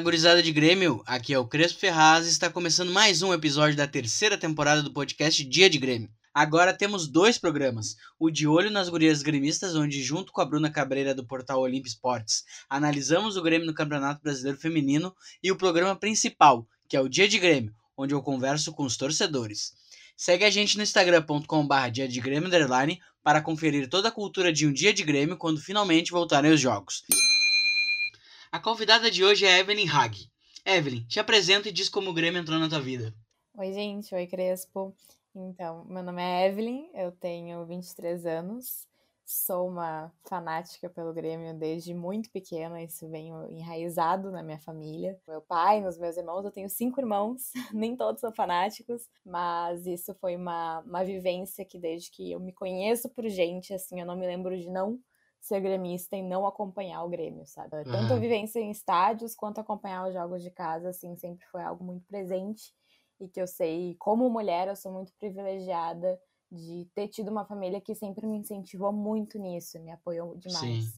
Gurizada de Grêmio! Aqui é o Crespo Ferraz e está começando mais um episódio da terceira temporada do podcast Dia de Grêmio. Agora temos dois programas: o De Olho nas Gurias Gremistas, onde, junto com a Bruna Cabreira do portal Olimp Esportes, analisamos o Grêmio no Campeonato Brasileiro Feminino, e o programa principal, que é o Dia de Grêmio, onde eu converso com os torcedores. Segue a gente no instagram.com.br dia de Grêmio para conferir toda a cultura de um dia de Grêmio quando finalmente voltarem os jogos. A convidada de hoje é Evelyn Hag. Evelyn, te apresenta e diz como o Grêmio entrou na tua vida. Oi, gente. Oi, Crespo. Então, meu nome é Evelyn, eu tenho 23 anos, sou uma fanática pelo Grêmio desde muito pequena, isso vem enraizado na minha família. Meu pai, nos meus irmãos, eu tenho cinco irmãos, nem todos são fanáticos, mas isso foi uma, uma vivência que desde que eu me conheço por gente, assim, eu não me lembro de não ser gremista e não acompanhar o Grêmio, sabe? Uhum. Tanto a vivência em estádios quanto acompanhar os jogos de casa, assim, sempre foi algo muito presente e que eu sei, como mulher, eu sou muito privilegiada de ter tido uma família que sempre me incentivou muito nisso, me apoiou demais. Sim.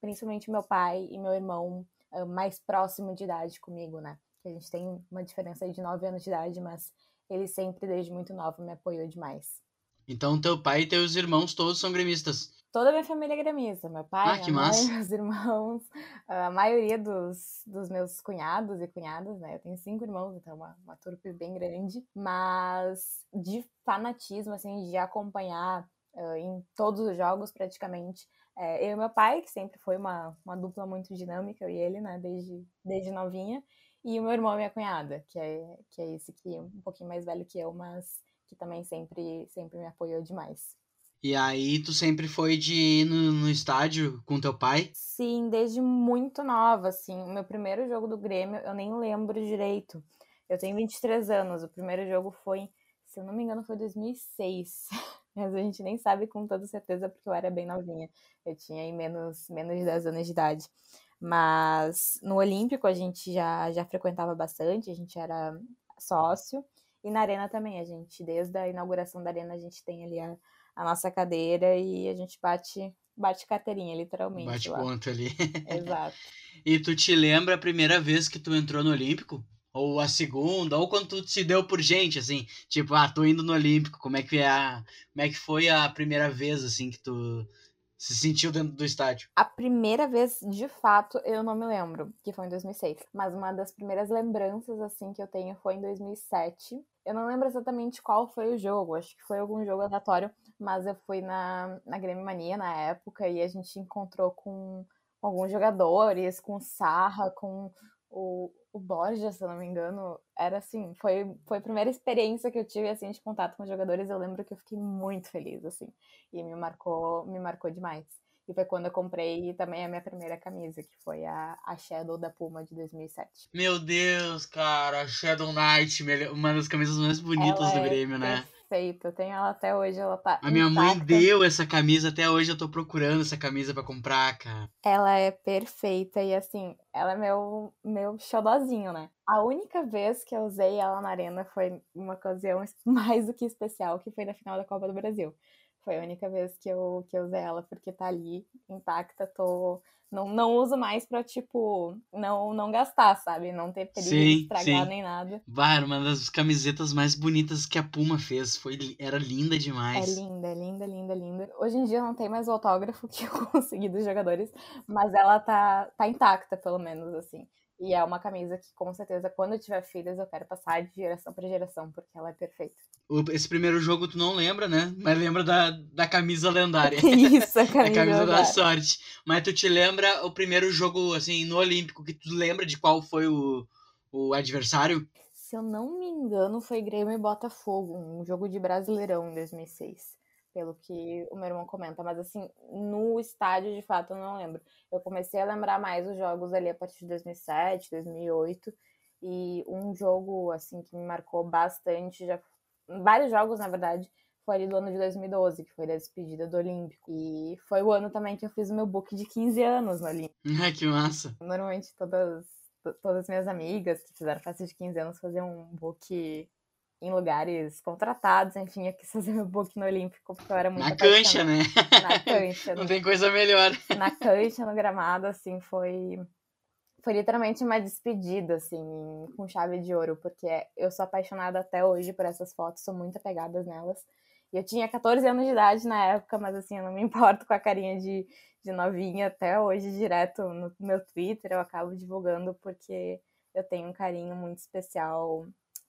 Principalmente meu pai e meu irmão uh, mais próximo de idade comigo, né? A gente tem uma diferença aí de 9 anos de idade, mas ele sempre, desde muito novo, me apoiou demais. Então, teu pai e teus irmãos todos são gremistas? Toda a minha família é gremista. Meu pai, ah, minha mãe, meus irmãos, a maioria dos, dos meus cunhados e cunhadas, né? Eu tenho cinco irmãos, então é uma, uma turpe bem grande. Mas de fanatismo, assim, de acompanhar uh, em todos os jogos, praticamente. É, eu e meu pai, que sempre foi uma, uma dupla muito dinâmica, eu e ele, né? Desde, desde novinha. E o meu irmão e minha cunhada, que é, que é esse aqui, um pouquinho mais velho que eu, mas que também sempre, sempre me apoiou demais. E aí tu sempre foi de ir no, no estádio com teu pai? Sim, desde muito nova, assim. O meu primeiro jogo do Grêmio, eu nem lembro direito. Eu tenho 23 anos, o primeiro jogo foi, se eu não me engano, foi 2006. Mas a gente nem sabe com toda certeza porque eu era bem novinha. Eu tinha aí menos, menos de 10 anos de idade. Mas no Olímpico a gente já, já frequentava bastante, a gente era sócio. E na Arena também, a gente, desde a inauguração da Arena, a gente tem ali a, a nossa cadeira e a gente bate bate carteirinha, literalmente. Bate lá. ponto ali. Exato. e tu te lembra a primeira vez que tu entrou no Olímpico? Ou a segunda, ou quando tu se deu por gente, assim, tipo, ah, tô indo no Olímpico, como é que é a, como é que foi a primeira vez, assim, que tu se sentiu dentro do estádio? A primeira vez, de fato, eu não me lembro, que foi em 2006. Mas uma das primeiras lembranças, assim, que eu tenho foi em 2007. Eu não lembro exatamente qual foi o jogo, acho que foi algum jogo aleatório, mas eu fui na, na Grêmio Mania na época e a gente encontrou com alguns jogadores, com Sarra, com o, o Borja, se eu não me engano. Era assim, foi, foi a primeira experiência que eu tive assim de contato com jogadores. Eu lembro que eu fiquei muito feliz assim, e me marcou, me marcou demais. E foi quando eu comprei também a minha primeira camisa, que foi a, a Shadow da Puma de 2007. Meu Deus, cara, a Shadow Knight, uma das camisas mais bonitas ela do é Grêmio, né? Perfeita, eu tenho ela até hoje, ela tá. A minha intacta. mãe deu essa camisa, até hoje eu tô procurando essa camisa para comprar, cara. Ela é perfeita e assim, ela é meu, meu xodozinho, né? A única vez que eu usei ela na arena foi uma ocasião mais do que especial, que foi na final da Copa do Brasil. Foi a única vez que eu, que eu usei ela, porque tá ali, intacta, tô. Não, não uso mais pra, tipo, não, não gastar, sabe? Não ter perigo sim, de estragar sim. nem nada. Bah, uma das camisetas mais bonitas que a Puma fez. Foi, era linda demais. É linda, linda, linda, linda. Hoje em dia não tem mais o autógrafo que eu consegui dos jogadores, mas ela tá, tá intacta, pelo menos, assim. E é uma camisa que, com certeza, quando eu tiver filhas, eu quero passar de geração para geração, porque ela é perfeita. Esse primeiro jogo tu não lembra, né? Mas lembra da, da camisa lendária. Isso, a camisa, a camisa da sorte. Mas tu te lembra o primeiro jogo, assim, no Olímpico, que tu lembra de qual foi o, o adversário? Se eu não me engano, foi Grêmio e Botafogo, um jogo de Brasileirão em 2006 pelo que o meu irmão comenta, mas assim, no estádio de fato eu não lembro. Eu comecei a lembrar mais os jogos ali a partir de 2007, 2008, e um jogo assim que me marcou bastante, já vários jogos na verdade, foi ali do ano de 2012, que foi a despedida do Olímpico. E foi o ano também que eu fiz o meu book de 15 anos no Olímpico. Ai, que massa! Normalmente todas todas as minhas amigas que fizeram festa de 15 anos faziam um book em lugares contratados, enfim, eu quis fazer meu book no Olímpico, porque eu era muito Na cancha, né? Na cancha. Não tem coisa melhor. Na cancha, no gramado, assim, foi foi literalmente uma despedida, assim, com chave de ouro, porque eu sou apaixonada até hoje por essas fotos, sou muito apegada nelas. E eu tinha 14 anos de idade na época, mas assim, eu não me importo com a carinha de, de novinha até hoje, direto no meu Twitter, eu acabo divulgando porque eu tenho um carinho muito especial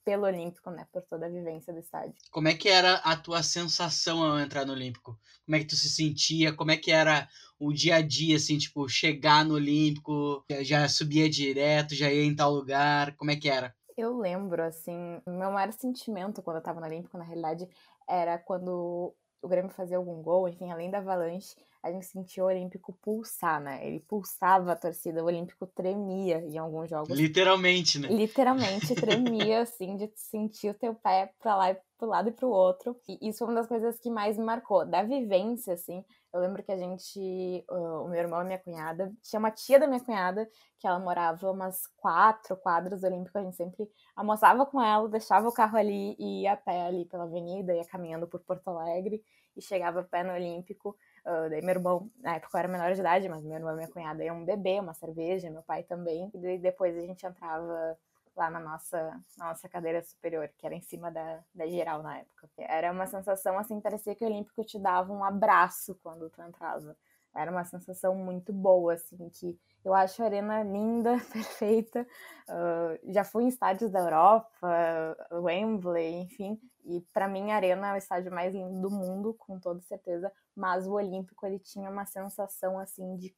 pelo Olímpico, né? Por toda a vivência do estádio. Como é que era a tua sensação ao entrar no Olímpico? Como é que tu se sentia? Como é que era o dia a dia, assim, tipo, chegar no Olímpico, já subia direto, já ia em tal lugar? Como é que era? Eu lembro, assim, meu maior sentimento quando eu tava no Olímpico, na realidade, era quando o Grêmio fazia algum gol, enfim, além da avalanche, a gente sentia o Olímpico pulsar, né? Ele pulsava a torcida, o Olímpico tremia em alguns jogos. Literalmente, né? Literalmente tremia, assim, de sentir o teu pé pra lá e pro lado e pro outro. E isso foi uma das coisas que mais me marcou. Da vivência, assim, eu lembro que a gente, o meu irmão e minha cunhada, tinha uma tia da minha cunhada, que ela morava umas quatro quadras olímpicos, a gente sempre almoçava com ela, deixava o carro ali e ia a pé ali pela avenida, ia caminhando por Porto Alegre e chegava a pé no Olímpico. Uh, daí meu irmão, na época eu era menor de idade, mas meu irmão e minha cunhada iam beber uma cerveja, meu pai também. E depois a gente entrava lá na nossa, na nossa cadeira superior, que era em cima da, da geral na época. Era uma sensação assim, parecia que o Olímpico te dava um abraço quando tu entrava. Era uma sensação muito boa, assim, que eu acho a arena linda, perfeita. Uh, já fui em estádios da Europa, Wembley, enfim. E para mim a arena é o estádio mais lindo do mundo, com toda certeza. Mas o Olímpico ele tinha uma sensação assim de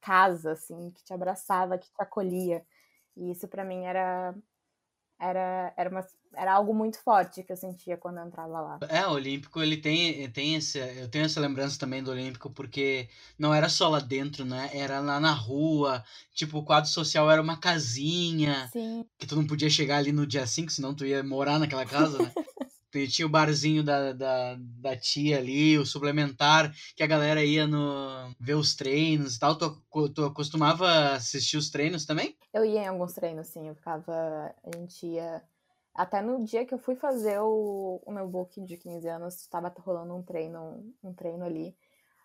casa, assim, que te abraçava, que te acolhia. E isso para mim era era, era, uma, era algo muito forte que eu sentia quando eu entrava lá. É, o Olímpico, ele tem, tem esse, eu tenho essa lembrança também do Olímpico, porque não era só lá dentro, né? Era lá na rua, tipo, o quadro social era uma casinha, Sim. que tu não podia chegar ali no dia 5, senão tu ia morar naquela casa, né? tinha o barzinho da, da, da tia ali, o suplementar, que a galera ia no ver os treinos e tal. Tu, tu costumava assistir os treinos também? Eu ia em alguns treinos, sim. Eu ficava. A gente ia. Até no dia que eu fui fazer o, o meu book de 15 anos, estava rolando um treino, um treino ali.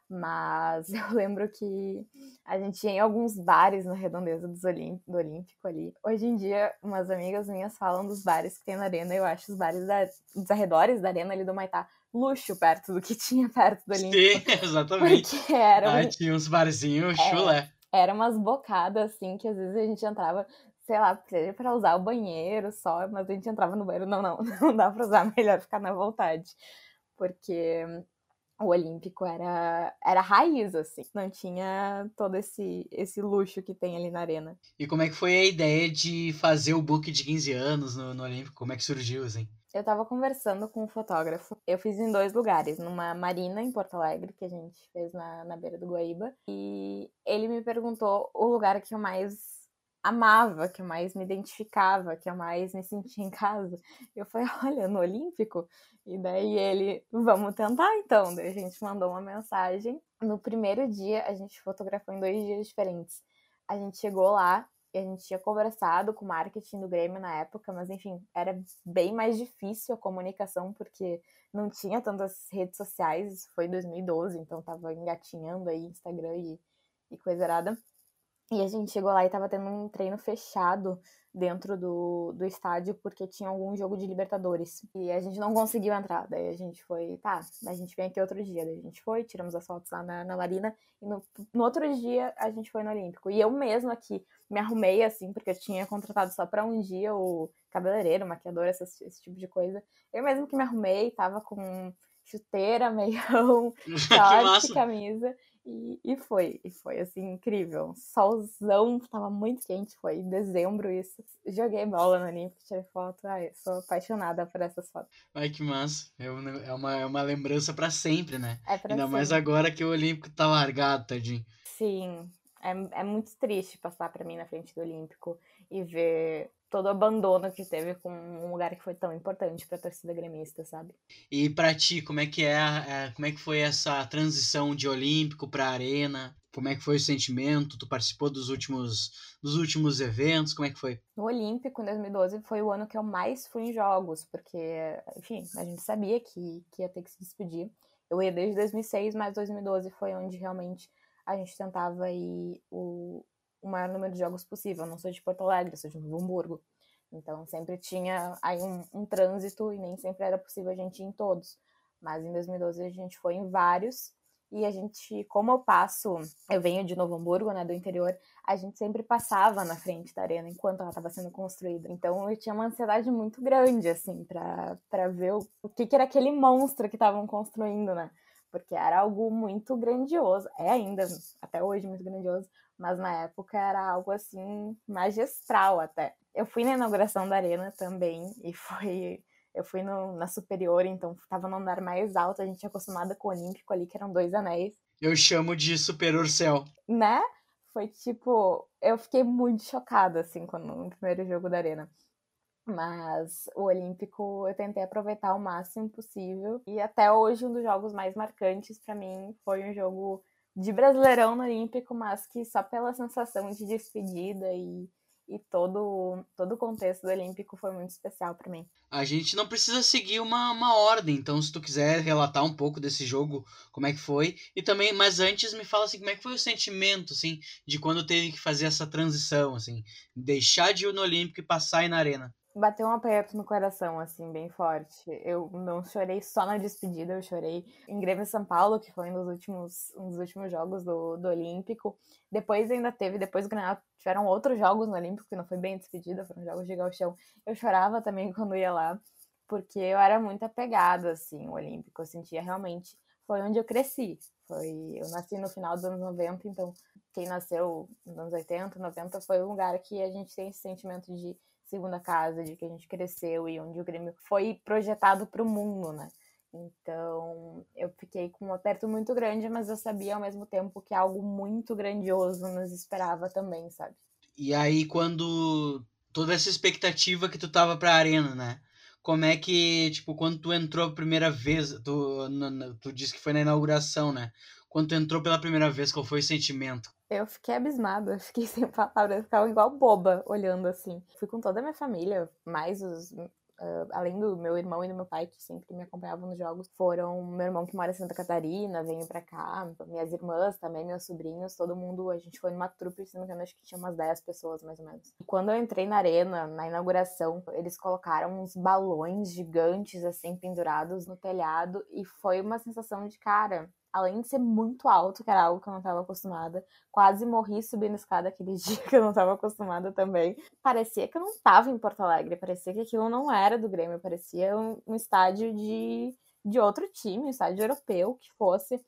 Mas eu lembro que a gente ia em alguns bares na redondeza do Olímpico ali. Hoje em dia, umas amigas minhas falam dos bares que tem na arena. Eu acho os bares da, dos arredores da arena ali do Maitá luxo perto do que tinha perto do Olímpico. Sim, exatamente. Porque era. Ah, tinha uns barzinhos é, chulé. Era umas bocadas, assim, que às vezes a gente entrava, sei lá, seja pra usar o banheiro só, mas a gente entrava no banheiro. Não, não, não dá pra usar, melhor ficar na vontade. Porque o Olímpico era, era raiz, assim. Não tinha todo esse, esse luxo que tem ali na arena. E como é que foi a ideia de fazer o book de 15 anos no, no Olímpico? Como é que surgiu, assim? Eu tava conversando com um fotógrafo. Eu fiz em dois lugares. Numa marina em Porto Alegre, que a gente fez na, na beira do Guaíba. E ele me perguntou o lugar que eu mais amava, que eu mais me identificava, que eu mais me sentia em casa. Eu falei, olha, no Olímpico. E daí ele, vamos tentar então. Daí a gente mandou uma mensagem. No primeiro dia, a gente fotografou em dois dias diferentes. A gente chegou lá e a gente tinha conversado com o marketing do Grêmio na época, mas enfim, era bem mais difícil a comunicação porque não tinha tantas redes sociais. Foi 2012, então tava engatinhando aí Instagram e, e coisa errada. E a gente chegou lá e tava tendo um treino fechado dentro do, do estádio porque tinha algum jogo de Libertadores. E a gente não conseguiu entrar. Daí a gente foi, tá, a gente vem aqui outro dia. Daí a gente foi, tiramos as fotos lá na, na Marina. E no, no outro dia a gente foi no Olímpico. E eu mesma aqui me arrumei assim, porque eu tinha contratado só pra um dia o cabeleireiro, maquiador, esse, esse tipo de coisa. Eu mesmo que me arrumei, tava com chuteira, meião, short, camisa. E, e foi, e foi assim, incrível. Solzão, tava muito quente, foi em dezembro isso. Joguei bola no Olímpico, tirei foto. Ai, sou apaixonada por essas fotos. Ai, que massa. É uma, é uma, é uma lembrança para sempre, né? É pra Ainda sempre. mais agora que o Olímpico tá largado, tadinho. Sim, é, é muito triste passar para mim na frente do Olímpico e ver todo o abandono que teve com um lugar que foi tão importante para a torcida gremista, sabe? E para ti, como é que é, é, como é que foi essa transição de olímpico para arena? Como é que foi o sentimento? Tu participou dos últimos dos últimos eventos? Como é que foi? No Olímpico, em 2012, foi o ano que eu mais fui em jogos, porque, enfim, a gente sabia que, que ia ter que se despedir. Eu ia desde 2006, mas 2012 foi onde realmente a gente tentava ir o, o maior número de jogos possível. Eu não sou de Porto Alegre, sou de Novo Hamburgo. Então sempre tinha aí um, um trânsito e nem sempre era possível a gente ir em todos. Mas em 2012 a gente foi em vários e a gente, como eu passo, eu venho de Novo Hamburgo, né, do interior, a gente sempre passava na frente da arena enquanto ela estava sendo construída. Então eu tinha uma ansiedade muito grande, assim, para ver o, o que, que era aquele monstro que estavam construindo, né? Porque era algo muito grandioso, é ainda, até hoje, muito grandioso, mas na época era algo assim, magistral até. Eu fui na inauguração da arena também e foi eu fui no, na superior, então tava no andar mais alto, a gente é acostumada com o Olímpico ali, que eram dois anéis. Eu chamo de superior céu. Né? Foi tipo, eu fiquei muito chocada, assim, quando, no primeiro jogo da Arena. Mas o Olímpico eu tentei aproveitar o máximo possível. E até hoje, um dos jogos mais marcantes para mim foi um jogo de Brasileirão no Olímpico, mas que só pela sensação de despedida e e todo, todo o contexto do Olímpico foi muito especial para mim. A gente não precisa seguir uma, uma ordem, então se tu quiser relatar um pouco desse jogo, como é que foi, e também, mas antes me fala assim, como é que foi o sentimento, assim, de quando teve que fazer essa transição, assim, deixar de ir no Olímpico e passar aí na Arena bateu um aperto no coração, assim, bem forte. Eu não chorei só na despedida, eu chorei em Grêmio São Paulo, que foi um dos últimos, um dos últimos jogos do, do Olímpico. Depois ainda teve, depois do Granal, tiveram outros jogos no Olímpico, que não foi bem despedida, foram jogos de galchão. Eu chorava também quando ia lá, porque eu era muito apegada, assim, ao Olímpico. Eu sentia realmente, foi onde eu cresci. Foi, eu nasci no final dos anos 90, então quem nasceu nos anos 80, 90 foi um lugar que a gente tem esse sentimento de segunda casa, de que a gente cresceu e onde o Grêmio foi projetado para o mundo, né? Então, eu fiquei com um aperto muito grande, mas eu sabia ao mesmo tempo que algo muito grandioso nos esperava também, sabe? E aí, quando toda essa expectativa que tu tava pra arena, né? Como é que, tipo, quando tu entrou a primeira vez, tu, tu disse que foi na inauguração, né? Quando tu entrou pela primeira vez, qual foi o sentimento? Eu fiquei abismada, fiquei sem palavras, ficava igual boba olhando assim. Fui com toda a minha família, mais os. Uh, além do meu irmão e do meu pai, que sempre me acompanhavam nos jogos, foram meu irmão que mora em Santa Catarina, veio pra cá, minhas irmãs também, meus sobrinhos, todo mundo. A gente foi numa trupe, se não me engano, acho que tinha umas 10 pessoas mais ou menos. E quando eu entrei na arena, na inauguração, eles colocaram uns balões gigantes, assim, pendurados no telhado, e foi uma sensação de cara além de ser muito alto, que era algo que eu não estava acostumada, quase morri subindo escada aquele dia que eu não estava acostumada também. Parecia que eu não estava em Porto Alegre, parecia que aquilo não era do Grêmio, parecia um, um estádio de, de outro time, um estádio europeu que fosse,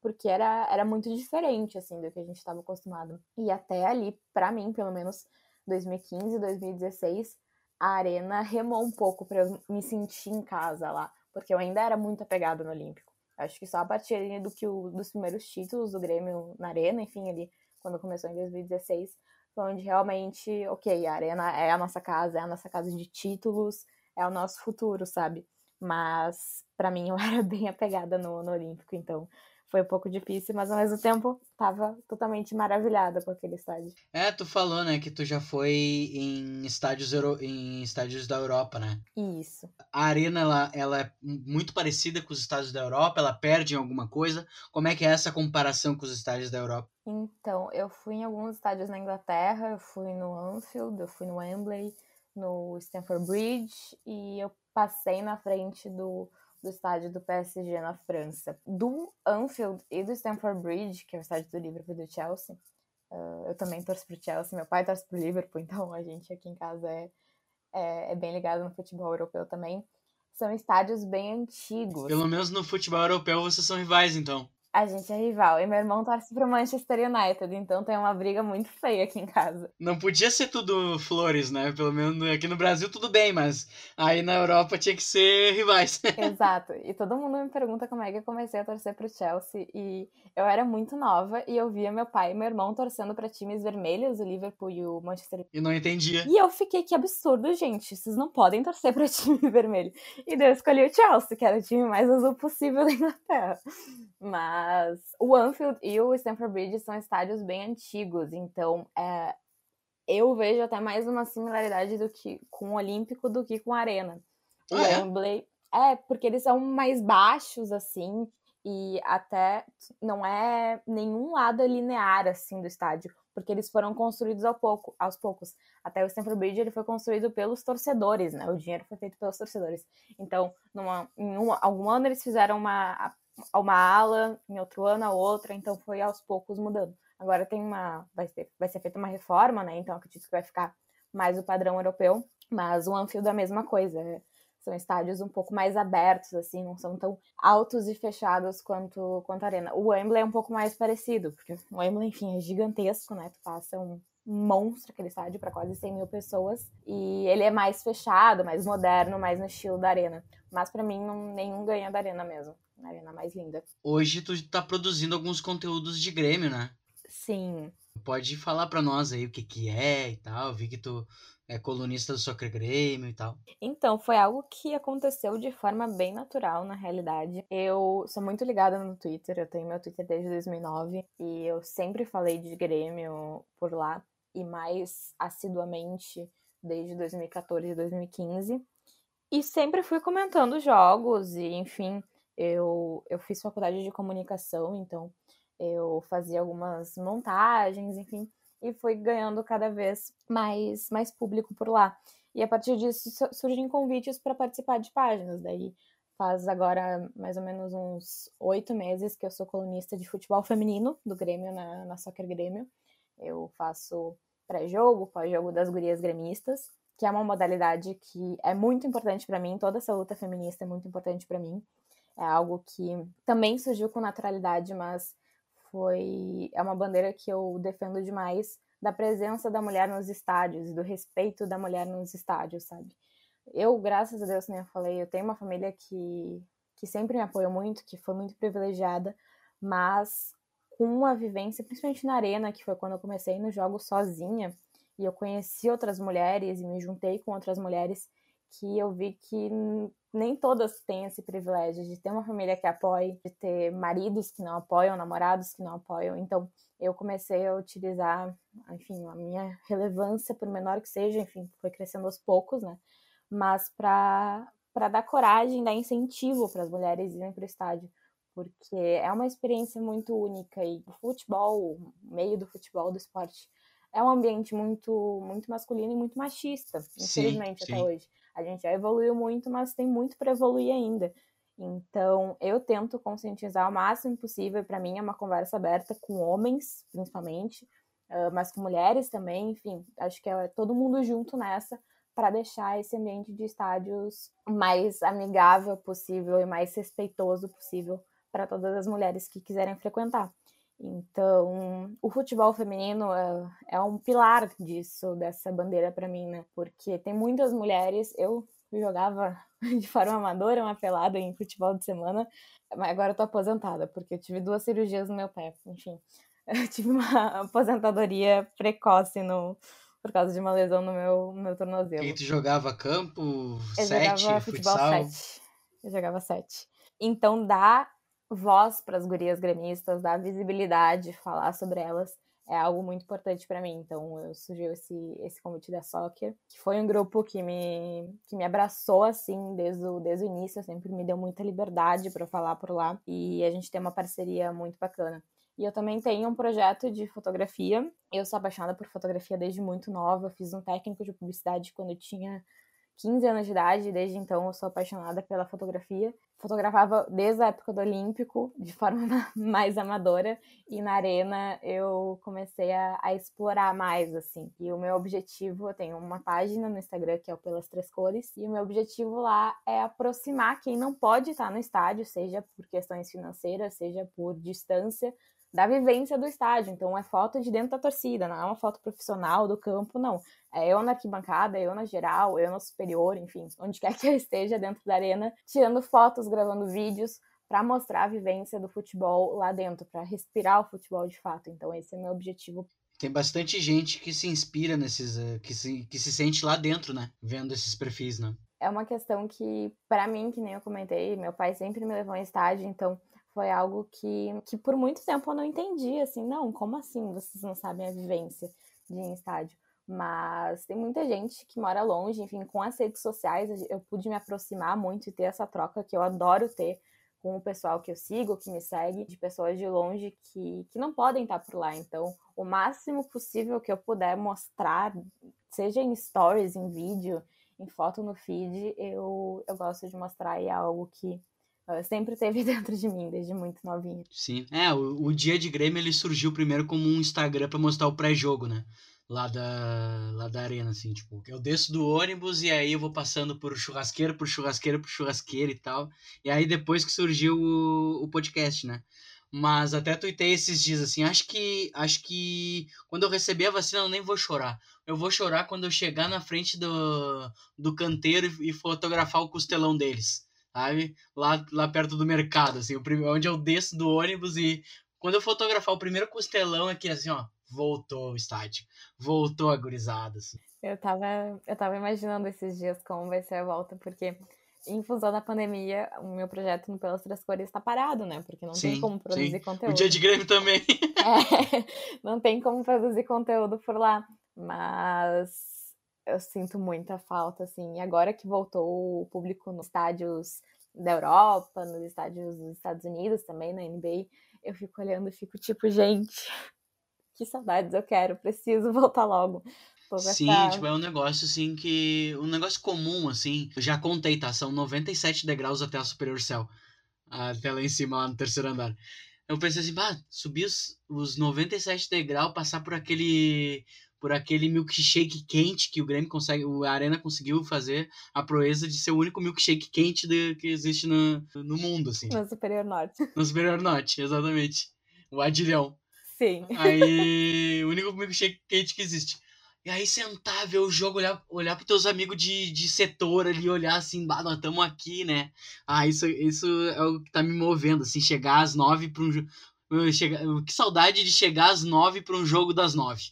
porque era, era muito diferente, assim, do que a gente estava acostumado. E até ali, para mim, pelo menos 2015, 2016, a arena remou um pouco para eu me sentir em casa lá, porque eu ainda era muito apegada no Olímpico. Acho que só a partir do que o, dos primeiros títulos do Grêmio na Arena, enfim, ali, quando começou em 2016, foi onde realmente, ok, a Arena é a nossa casa, é a nossa casa de títulos, é o nosso futuro, sabe? Mas, para mim, eu era bem apegada no, no Olímpico, então foi um pouco difícil, mas ao mesmo tempo tava totalmente maravilhada com aquele estádio. É, tu falou, né, que tu já foi em estádios, Euro... em estádios da Europa, né? Isso. A arena, ela, ela é muito parecida com os estádios da Europa? Ela perde em alguma coisa? Como é que é essa comparação com os estádios da Europa? Então, eu fui em alguns estádios na Inglaterra, eu fui no Anfield, eu fui no Wembley, no Stamford Bridge, e eu passei na frente do do estádio do PSG na França. Do Anfield e do Stamford Bridge, que é o estádio do Liverpool e do Chelsea, uh, eu também torço pro Chelsea, meu pai torce pro Liverpool, então a gente aqui em casa é, é, é bem ligado no futebol europeu também. São estádios bem antigos. Pelo menos no futebol europeu vocês são rivais, então. A gente é rival. E meu irmão torce pro Manchester United, então tem uma briga muito feia aqui em casa. Não podia ser tudo flores, né? Pelo menos aqui no Brasil tudo bem, mas aí na Europa tinha que ser rivais. Exato. E todo mundo me pergunta como é que eu comecei a torcer pro Chelsea. E eu era muito nova e eu via meu pai e meu irmão torcendo para times vermelhos, o Liverpool e o Manchester United. E não entendia. E eu fiquei, que absurdo, gente. Vocês não podem torcer pra time vermelho. E daí eu escolhi o Chelsea, que era o time mais azul possível da Inglaterra. Mas o Anfield e o Stamford Bridge são estádios bem antigos, então é, eu vejo até mais uma similaridade do que com o Olímpico do que com a Arena. O ah, é? Wembley é? é porque eles são mais baixos assim e até não é nenhum lado linear assim do estádio. porque eles foram construídos ao pouco, aos poucos. Até o Stanford Bridge ele foi construído pelos torcedores, né? O dinheiro foi feito pelos torcedores. Então, numa, em um, algum ano eles fizeram uma, uma ala, em outro ano a outra, então foi aos poucos mudando. Agora tem uma. Vai ser, vai ser feita uma reforma, né? Então acredito que vai ficar mais o padrão europeu, mas o Anfield é a mesma coisa. É, são estádios um pouco mais abertos, assim, não são tão altos e fechados quanto, quanto a Arena. O Wembley é um pouco mais parecido, porque o Wembley, enfim, é gigantesco, né? Tu passa um monstro aquele estádio para quase 100 mil pessoas e ele é mais fechado, mais moderno, mais no estilo da Arena. Mas para mim, não, nenhum ganha da Arena mesmo. A Arena mais linda. Hoje tu tá produzindo alguns conteúdos de Grêmio, né? Sim. Pode falar para nós aí o que que é e tal. Vi que tu é colunista do Soccer Grêmio e tal. Então, foi algo que aconteceu de forma bem natural, na realidade. Eu sou muito ligada no Twitter, eu tenho meu Twitter desde 2009 e eu sempre falei de Grêmio por lá e mais assiduamente desde 2014 e 2015. E sempre fui comentando jogos e, enfim, eu, eu fiz faculdade de comunicação, então eu fazia algumas montagens, enfim, e fui ganhando cada vez mais, mais público por lá. E a partir disso surgem convites para participar de páginas. Daí faz agora mais ou menos uns oito meses que eu sou colunista de futebol feminino do Grêmio na, na Soccer Grêmio. Eu faço pré-jogo, pós-jogo das gurias gremistas, que é uma modalidade que é muito importante para mim. Toda essa luta feminista é muito importante para mim. É algo que também surgiu com naturalidade, mas foi é uma bandeira que eu defendo demais da presença da mulher nos estádios, do respeito da mulher nos estádios, sabe? Eu, graças a Deus, como eu falei, eu tenho uma família que, que sempre me apoiou muito, que foi muito privilegiada, mas com uma vivência, principalmente na arena, que foi quando eu comecei no jogo sozinha, e eu conheci outras mulheres e me juntei com outras mulheres, que eu vi que nem todas têm esse privilégio de ter uma família que apoie, de ter maridos que não apoiam, namorados que não apoiam. Então, eu comecei a utilizar, enfim, a minha relevância, por menor que seja, enfim, foi crescendo aos poucos, né? Mas para para dar coragem, dar incentivo para as mulheres irem para o estádio, porque é uma experiência muito única e o futebol, o meio do futebol, do esporte, é um ambiente muito muito masculino e muito machista, infelizmente sim, sim. até hoje. A gente já evoluiu muito, mas tem muito para evoluir ainda. Então, eu tento conscientizar o máximo possível. Para mim, é uma conversa aberta com homens, principalmente, mas com mulheres também. Enfim, acho que é todo mundo junto nessa para deixar esse ambiente de estádios mais amigável possível e mais respeitoso possível para todas as mulheres que quiserem frequentar. Então, o futebol feminino é, é um pilar disso, dessa bandeira para mim, né? Porque tem muitas mulheres, eu jogava de forma amadora uma pelada em futebol de semana, mas agora eu tô aposentada, porque eu tive duas cirurgias no meu pé, enfim. Eu tive uma aposentadoria precoce no, por causa de uma lesão no meu, no meu tornozelo. E tu jogava campo, eu sete, jogava futebol futsal? sete. Eu jogava sete. Então dá voz para as gurias gremistas, dar visibilidade, falar sobre elas é algo muito importante para mim. Então, eu surgiu esse, esse convite da Soccer, que foi um grupo que me, que me abraçou, assim, desde o, desde o início, sempre me deu muita liberdade para falar por lá, e a gente tem uma parceria muito bacana. E eu também tenho um projeto de fotografia. Eu sou apaixonada por fotografia desde muito nova. Eu fiz um técnico de publicidade quando eu tinha 15 anos de idade, desde então eu sou apaixonada pela fotografia. Fotografava desde a época do Olímpico, de forma mais amadora, e na arena eu comecei a, a, explorar mais, assim. E o meu objetivo, eu tenho uma página no Instagram que é o Pelas Três Cores, e o meu objetivo lá é aproximar quem não pode estar no estádio, seja por questões financeiras, seja por distância, da vivência do estádio. Então é foto de dentro da torcida, não é uma foto profissional do campo, não. É eu na arquibancada, eu na geral, eu no superior, enfim, onde quer que eu esteja dentro da arena, tirando fotos, gravando vídeos para mostrar a vivência do futebol lá dentro, para respirar o futebol de fato. Então esse é meu objetivo. Tem bastante gente que se inspira nesses, eh, que se, que se sente lá dentro, né? Vendo esses perfis, né? É uma questão que, para mim, que nem eu comentei, meu pai sempre me levou em estádio, então foi algo que, que por muito tempo eu não entendi, assim, não, como assim vocês não sabem a vivência de em estádio? Mas tem muita gente que mora longe, enfim, com as redes sociais eu pude me aproximar muito e ter essa troca que eu adoro ter com o pessoal que eu sigo, que me segue, de pessoas de longe que, que não podem estar por lá. Então, o máximo possível que eu puder mostrar, seja em stories, em vídeo, em foto no feed, eu, eu gosto de mostrar e é algo que sempre teve dentro de mim, desde muito novinha. Sim, é, o, o dia de Grêmio ele surgiu primeiro como um Instagram para mostrar o pré-jogo, né? Lá da, lá da arena, assim, tipo, eu desço do ônibus e aí eu vou passando por churrasqueiro, por churrasqueiro, por churrasqueiro e tal. E aí depois que surgiu o, o podcast, né? Mas até tuitei esses dias assim, acho que acho que quando eu receber a vacina eu nem vou chorar. Eu vou chorar quando eu chegar na frente do, do canteiro e fotografar o costelão deles, sabe? Lá, lá perto do mercado, assim, o primeiro, onde eu desço do ônibus e quando eu fotografar o primeiro costelão aqui, assim, ó, voltou o estádio, voltou a gurizada, assim. Eu tava, eu tava imaginando esses dias como vai ser a volta, porque em função da pandemia, o meu projeto no Pelas Três Cores está parado, né? Porque não sim, tem como produzir sim. conteúdo. O dia de Grêmio também. É, não tem como produzir conteúdo por lá. Mas eu sinto muita falta, assim. E agora que voltou o público nos estádios da Europa, nos estádios dos Estados Unidos também, na NBA, eu fico olhando e fico tipo, gente, que saudades eu quero, preciso voltar logo. Sim, tipo, é um negócio assim que. Um negócio comum, assim. Eu já contei, tá? São 97 degraus até a Superior Céu. Até lá em cima, lá no terceiro andar. Eu pensei assim, bah, subir os, os 97 degraus, passar por aquele. Por aquele milkshake quente que o Grêmio consegue. A Arena conseguiu fazer a proeza de ser o único milkshake quente de, que existe no, no mundo, assim. No Superior Norte. No Superior Norte, exatamente. O Adilhão. Sim. Aí, o único milkshake quente que existe. E aí sentar, ver o jogo, olhar, olhar pros teus amigos de, de setor ali, olhar assim, bah, nós estamos aqui, né? Ah, isso, isso é o que tá me movendo, assim, chegar às nove pra um jogo. Que saudade de chegar às nove pra um jogo das nove,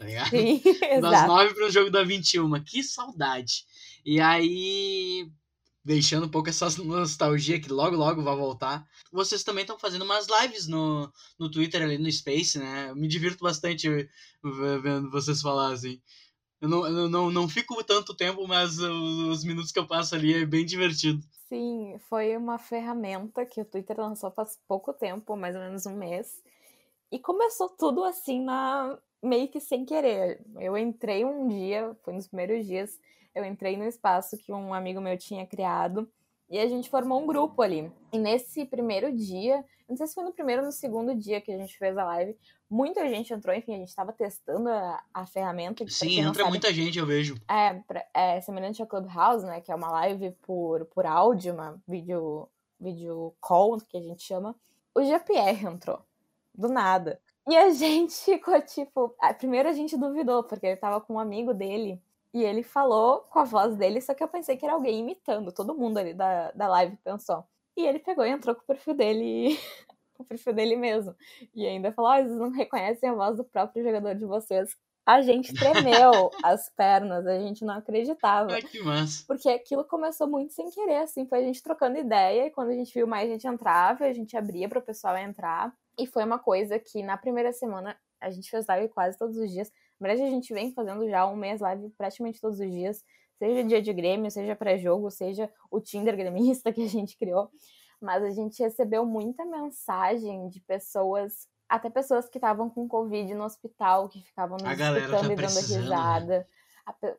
tá ligado? Sim, das nove pra um jogo da 21. Que saudade. E aí, deixando um pouco essa nostalgia que logo logo vai voltar. Vocês também estão fazendo umas lives no, no Twitter ali no Space, né? Eu me divirto bastante vendo vocês falar assim. Eu não, eu não, não fico tanto tempo, mas os minutos que eu passo ali é bem divertido. Sim, foi uma ferramenta que o Twitter lançou faz pouco tempo, mais ou menos um mês. E começou tudo assim na meio que sem querer. Eu entrei um dia, foi nos primeiros dias, eu entrei no espaço que um amigo meu tinha criado e a gente formou um grupo ali. E nesse primeiro dia, não sei se foi no primeiro ou no segundo dia que a gente fez a live, muita gente entrou, enfim, a gente estava testando a, a ferramenta. Sim, entra sabe, muita gente, eu vejo. É, pra, é semelhante a Clubhouse, né, que é uma live por, por áudio, uma vídeo, vídeo call, que a gente chama. O GPR entrou, do nada. E a gente ficou tipo. Primeiro a gente duvidou, porque ele tava com um amigo dele e ele falou com a voz dele, só que eu pensei que era alguém imitando. Todo mundo ali da, da live pensou. E ele pegou e entrou com o perfil dele. com o perfil dele mesmo. E ainda falou: oh, vocês não reconhecem a voz do próprio jogador de vocês. A gente tremeu as pernas, a gente não acreditava. Ai, que massa. Porque aquilo começou muito sem querer, assim, foi a gente trocando ideia, e quando a gente viu mais gente entrava, a gente abria para o pessoal entrar. E foi uma coisa que na primeira semana a gente fez live quase todos os dias. Na verdade, a gente vem fazendo já um mês live praticamente todos os dias, seja dia de Grêmio, seja pré-jogo, seja o Tinder gremista que a gente criou. Mas a gente recebeu muita mensagem de pessoas, até pessoas que estavam com Covid no hospital, que ficavam nos tá escutando tá e dando né? risada.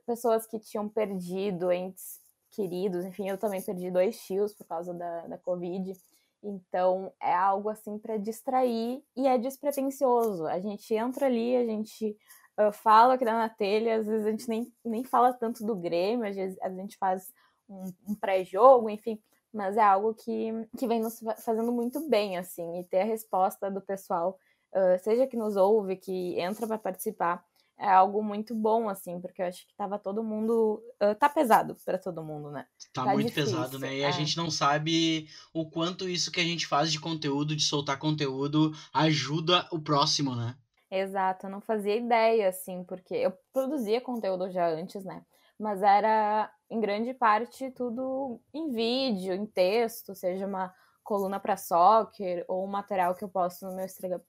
Pessoas que tinham perdido entes queridos, enfim, eu também perdi dois tios por causa da, da Covid. Então é algo assim para distrair e é despretensioso. A gente entra ali, a gente uh, fala que dá na telha, às vezes a gente nem, nem fala tanto do Grêmio, às vezes a gente faz um, um pré-jogo, enfim, mas é algo que, que vem nos fazendo muito bem, assim, e ter a resposta do pessoal, uh, seja que nos ouve, que entra para participar, é algo muito bom, assim, porque eu acho que tava todo mundo. Uh, tá pesado para todo mundo, né? Tá, tá muito difícil, pesado, né? E é. a gente não sabe o quanto isso que a gente faz de conteúdo, de soltar conteúdo, ajuda o próximo, né? Exato, eu não fazia ideia, assim, porque eu produzia conteúdo já antes, né? Mas era, em grande parte, tudo em vídeo, em texto, seja uma coluna para soccer ou um material que eu posto no meu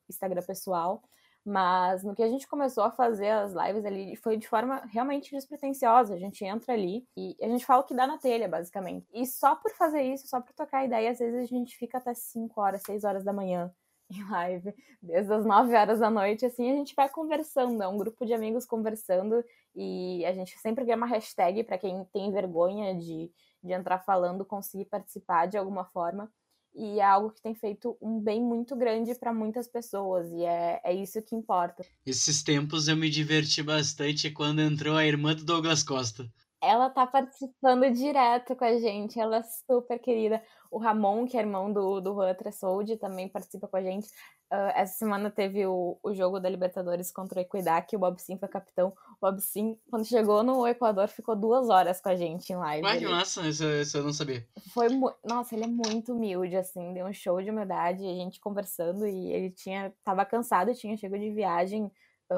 Instagram pessoal. Mas no que a gente começou a fazer as lives ali, foi de forma realmente despretensiosa. A gente entra ali e a gente fala o que dá na telha, basicamente. E só por fazer isso, só por tocar ideia, às vezes a gente fica até 5 horas, 6 horas da manhã em live, desde as 9 horas da noite, assim, a gente vai conversando, é um grupo de amigos conversando e a gente sempre ganha uma hashtag para quem tem vergonha de, de entrar falando, conseguir participar de alguma forma e é algo que tem feito um bem muito grande para muitas pessoas, e é, é isso que importa. Esses tempos eu me diverti bastante quando entrou a irmã do Douglas Costa. Ela tá participando direto com a gente, ela é super querida. O Ramon, que é irmão do, do Juan Tressoldi, também participa com a gente. Uh, essa semana teve o, o jogo da Libertadores contra o Equidad, o Bob Sim foi capitão. O Bob Sim, quando chegou no Equador, ficou duas horas com a gente em live. Ai, que massa, isso, isso eu não sabia. Foi Nossa, ele é muito humilde, assim, deu um show de humildade, a gente conversando, e ele tinha tava cansado, tinha chegado de viagem,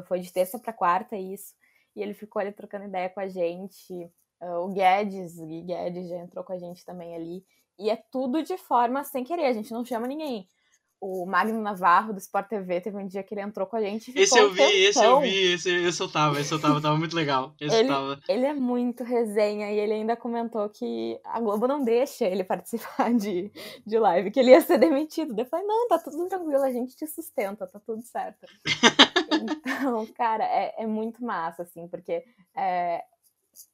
foi de terça para quarta, isso. E ele ficou ali trocando ideia com a gente. Uh, o Guedes, o Guedes já entrou com a gente também ali. E é tudo de forma sem querer, a gente não chama ninguém. O Magno Navarro do Sport TV teve um dia que ele entrou com a gente. esse eu vi, esse eu vi, esse, esse eu tava, esse eu tava, tava muito legal. Ele, tava. ele é muito resenha e ele ainda comentou que a Globo não deixa ele participar de, de live, que ele ia ser demitido. Eu falei, não, tá tudo tranquilo, a gente te sustenta, tá tudo certo. então, cara, é, é muito massa, assim, porque é,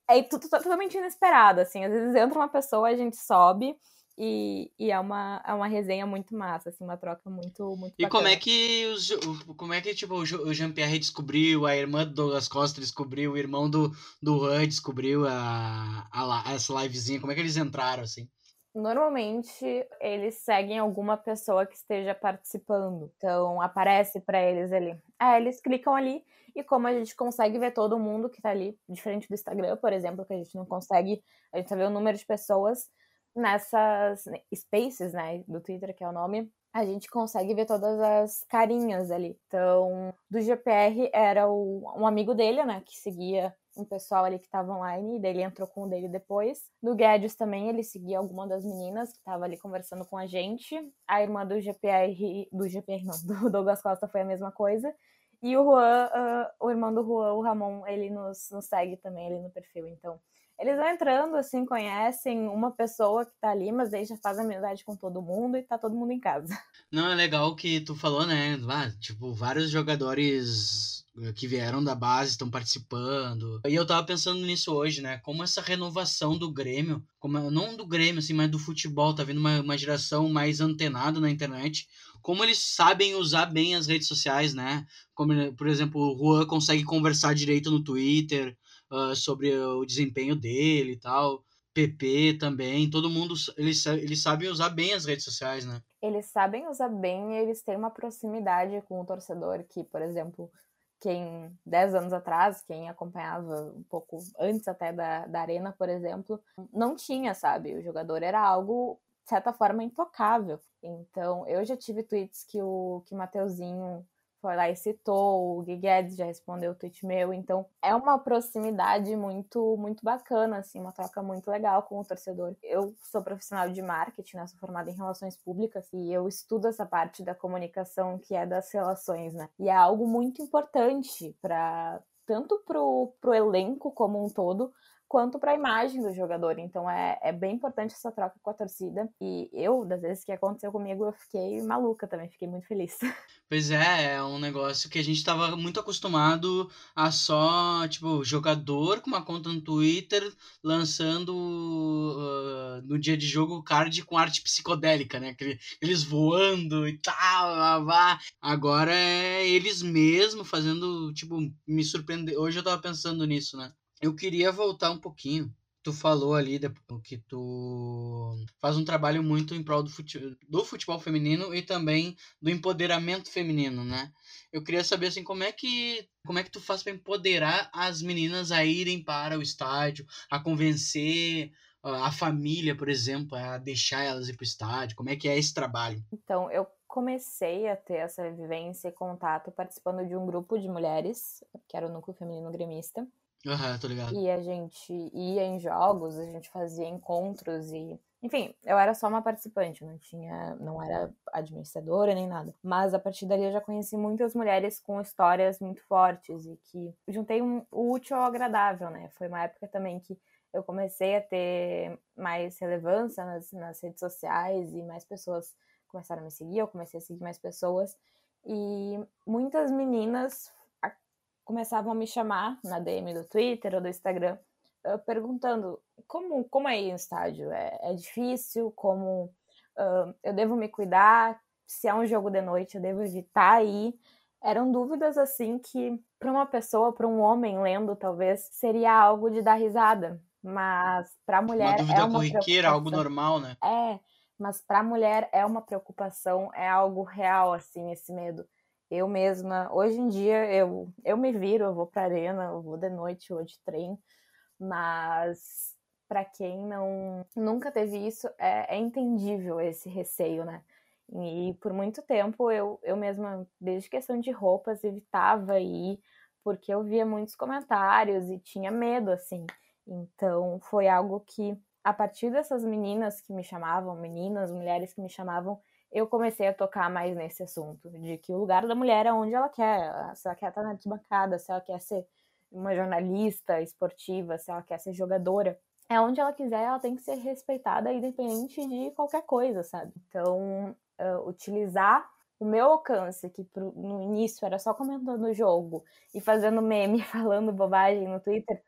é tudo totalmente inesperado, assim. Às vezes entra uma pessoa, a gente sobe e, e é, uma, é uma resenha muito massa, assim, uma troca muito, muito E como é que os, como é que, tipo, o Jean-Pierre descobriu, a irmã do Douglas Costa descobriu, o irmão do, do Han descobriu a, a, essa livezinha, como é que eles entraram, assim? Normalmente eles seguem alguma pessoa que esteja participando. Então aparece para eles ali. É, eles clicam ali e como a gente consegue ver todo mundo que tá ali, diferente do Instagram, por exemplo, que a gente não consegue, a gente só vê o número de pessoas nessas spaces, né, do Twitter, que é o nome, a gente consegue ver todas as carinhas ali. Então, do GPR era o, um amigo dele, né, que seguia um pessoal ali que estava online, e dele entrou com o dele depois. Do Guedes também, ele seguia alguma das meninas que estava ali conversando com a gente. A irmã do GPR, do GPR não, do Douglas Costa foi a mesma coisa. E o Juan, uh, o irmão do Juan, o Ramon, ele nos, nos segue também ali no perfil. Então, eles vão entrando, assim, conhecem uma pessoa que tá ali, mas aí já faz amizade com todo mundo e tá todo mundo em casa. Não, é legal que tu falou, né? Ah, tipo, vários jogadores eh, que vieram da base estão participando. E eu tava pensando nisso hoje, né? Como essa renovação do Grêmio, como, não do Grêmio, assim, mas do futebol, tá vindo uma, uma geração mais antenada na internet como eles sabem usar bem as redes sociais, né? Como, por exemplo, o Juan consegue conversar direito no Twitter uh, sobre o desempenho dele e tal. PP também, todo mundo, eles, eles sabem usar bem as redes sociais, né? Eles sabem usar bem e eles têm uma proximidade com o torcedor que, por exemplo, quem 10 anos atrás, quem acompanhava um pouco antes até da, da Arena, por exemplo, não tinha, sabe? O jogador era algo certa forma, intocável. Então, eu já tive tweets que o que Mateuzinho foi lá e citou, o Gui Guedes já respondeu o tweet meu, então é uma proximidade muito muito bacana, assim, uma troca muito legal com o torcedor. Eu sou profissional de marketing, né, sou formada em relações públicas e eu estudo essa parte da comunicação que é das relações, né? E é algo muito importante para tanto pro, pro elenco como um todo, quanto para a imagem do jogador. Então é, é bem importante essa troca com a torcida. E eu, das vezes que aconteceu comigo, eu fiquei maluca também, fiquei muito feliz. Pois é, é um negócio que a gente estava muito acostumado a só, tipo, jogador com uma conta no Twitter lançando uh, no dia de jogo card com arte psicodélica, né? Eles voando e tal, blá, blá. Agora é eles mesmo fazendo, tipo, me surpreender. Hoje eu tava pensando nisso, né? Eu queria voltar um pouquinho. Tu falou ali que tu faz um trabalho muito em prol do futebol, do futebol feminino e também do empoderamento feminino, né? Eu queria saber assim como é que como é que tu faz para empoderar as meninas a irem para o estádio, a convencer a família, por exemplo, a deixar elas ir para o estádio. Como é que é esse trabalho? Então, eu comecei a ter essa vivência e contato participando de um grupo de mulheres, que era o Núcleo Feminino Gremista. Aham, tô ligado. E a gente ia em jogos, a gente fazia encontros e enfim, eu era só uma participante, não tinha, não era administradora nem nada. Mas a partir dali eu já conheci muitas mulheres com histórias muito fortes e que juntei um, útil ao agradável, né? Foi uma época também que eu comecei a ter mais relevância nas, nas redes sociais e mais pessoas começaram a me seguir, eu comecei a seguir mais pessoas e muitas meninas começavam a me chamar na DM do Twitter ou do Instagram perguntando como, como é ir no estádio? É, é difícil? Como uh, eu devo me cuidar? Se é um jogo de noite, eu devo evitar ir? Eram dúvidas assim que, para uma pessoa, para um homem lendo, talvez seria algo de dar risada. Mas para a mulher. Uma dúvida é uma corriqueira, algo normal, né? É, mas para a mulher é uma preocupação, é algo real, assim, esse medo. Eu mesma, hoje em dia, eu, eu me viro, eu vou para arena, eu vou de noite, vou de trem, mas para quem não nunca teve isso, é, é, entendível esse receio, né? E por muito tempo eu, eu mesma, desde questão de roupas, evitava ir, porque eu via muitos comentários e tinha medo, assim. Então foi algo que, a partir dessas meninas que me chamavam, meninas, mulheres que me chamavam, eu comecei a tocar mais nesse assunto, de que o lugar da mulher é onde ela quer, se ela quer estar na arquibancada, se ela quer ser uma jornalista esportiva, se ela quer ser jogadora, é onde ela quiser, ela tem que ser respeitada, independente de qualquer coisa, sabe? Então, uh, utilizar o meu alcance, que pro, no início era só comentando o jogo e fazendo meme, falando bobagem no Twitter,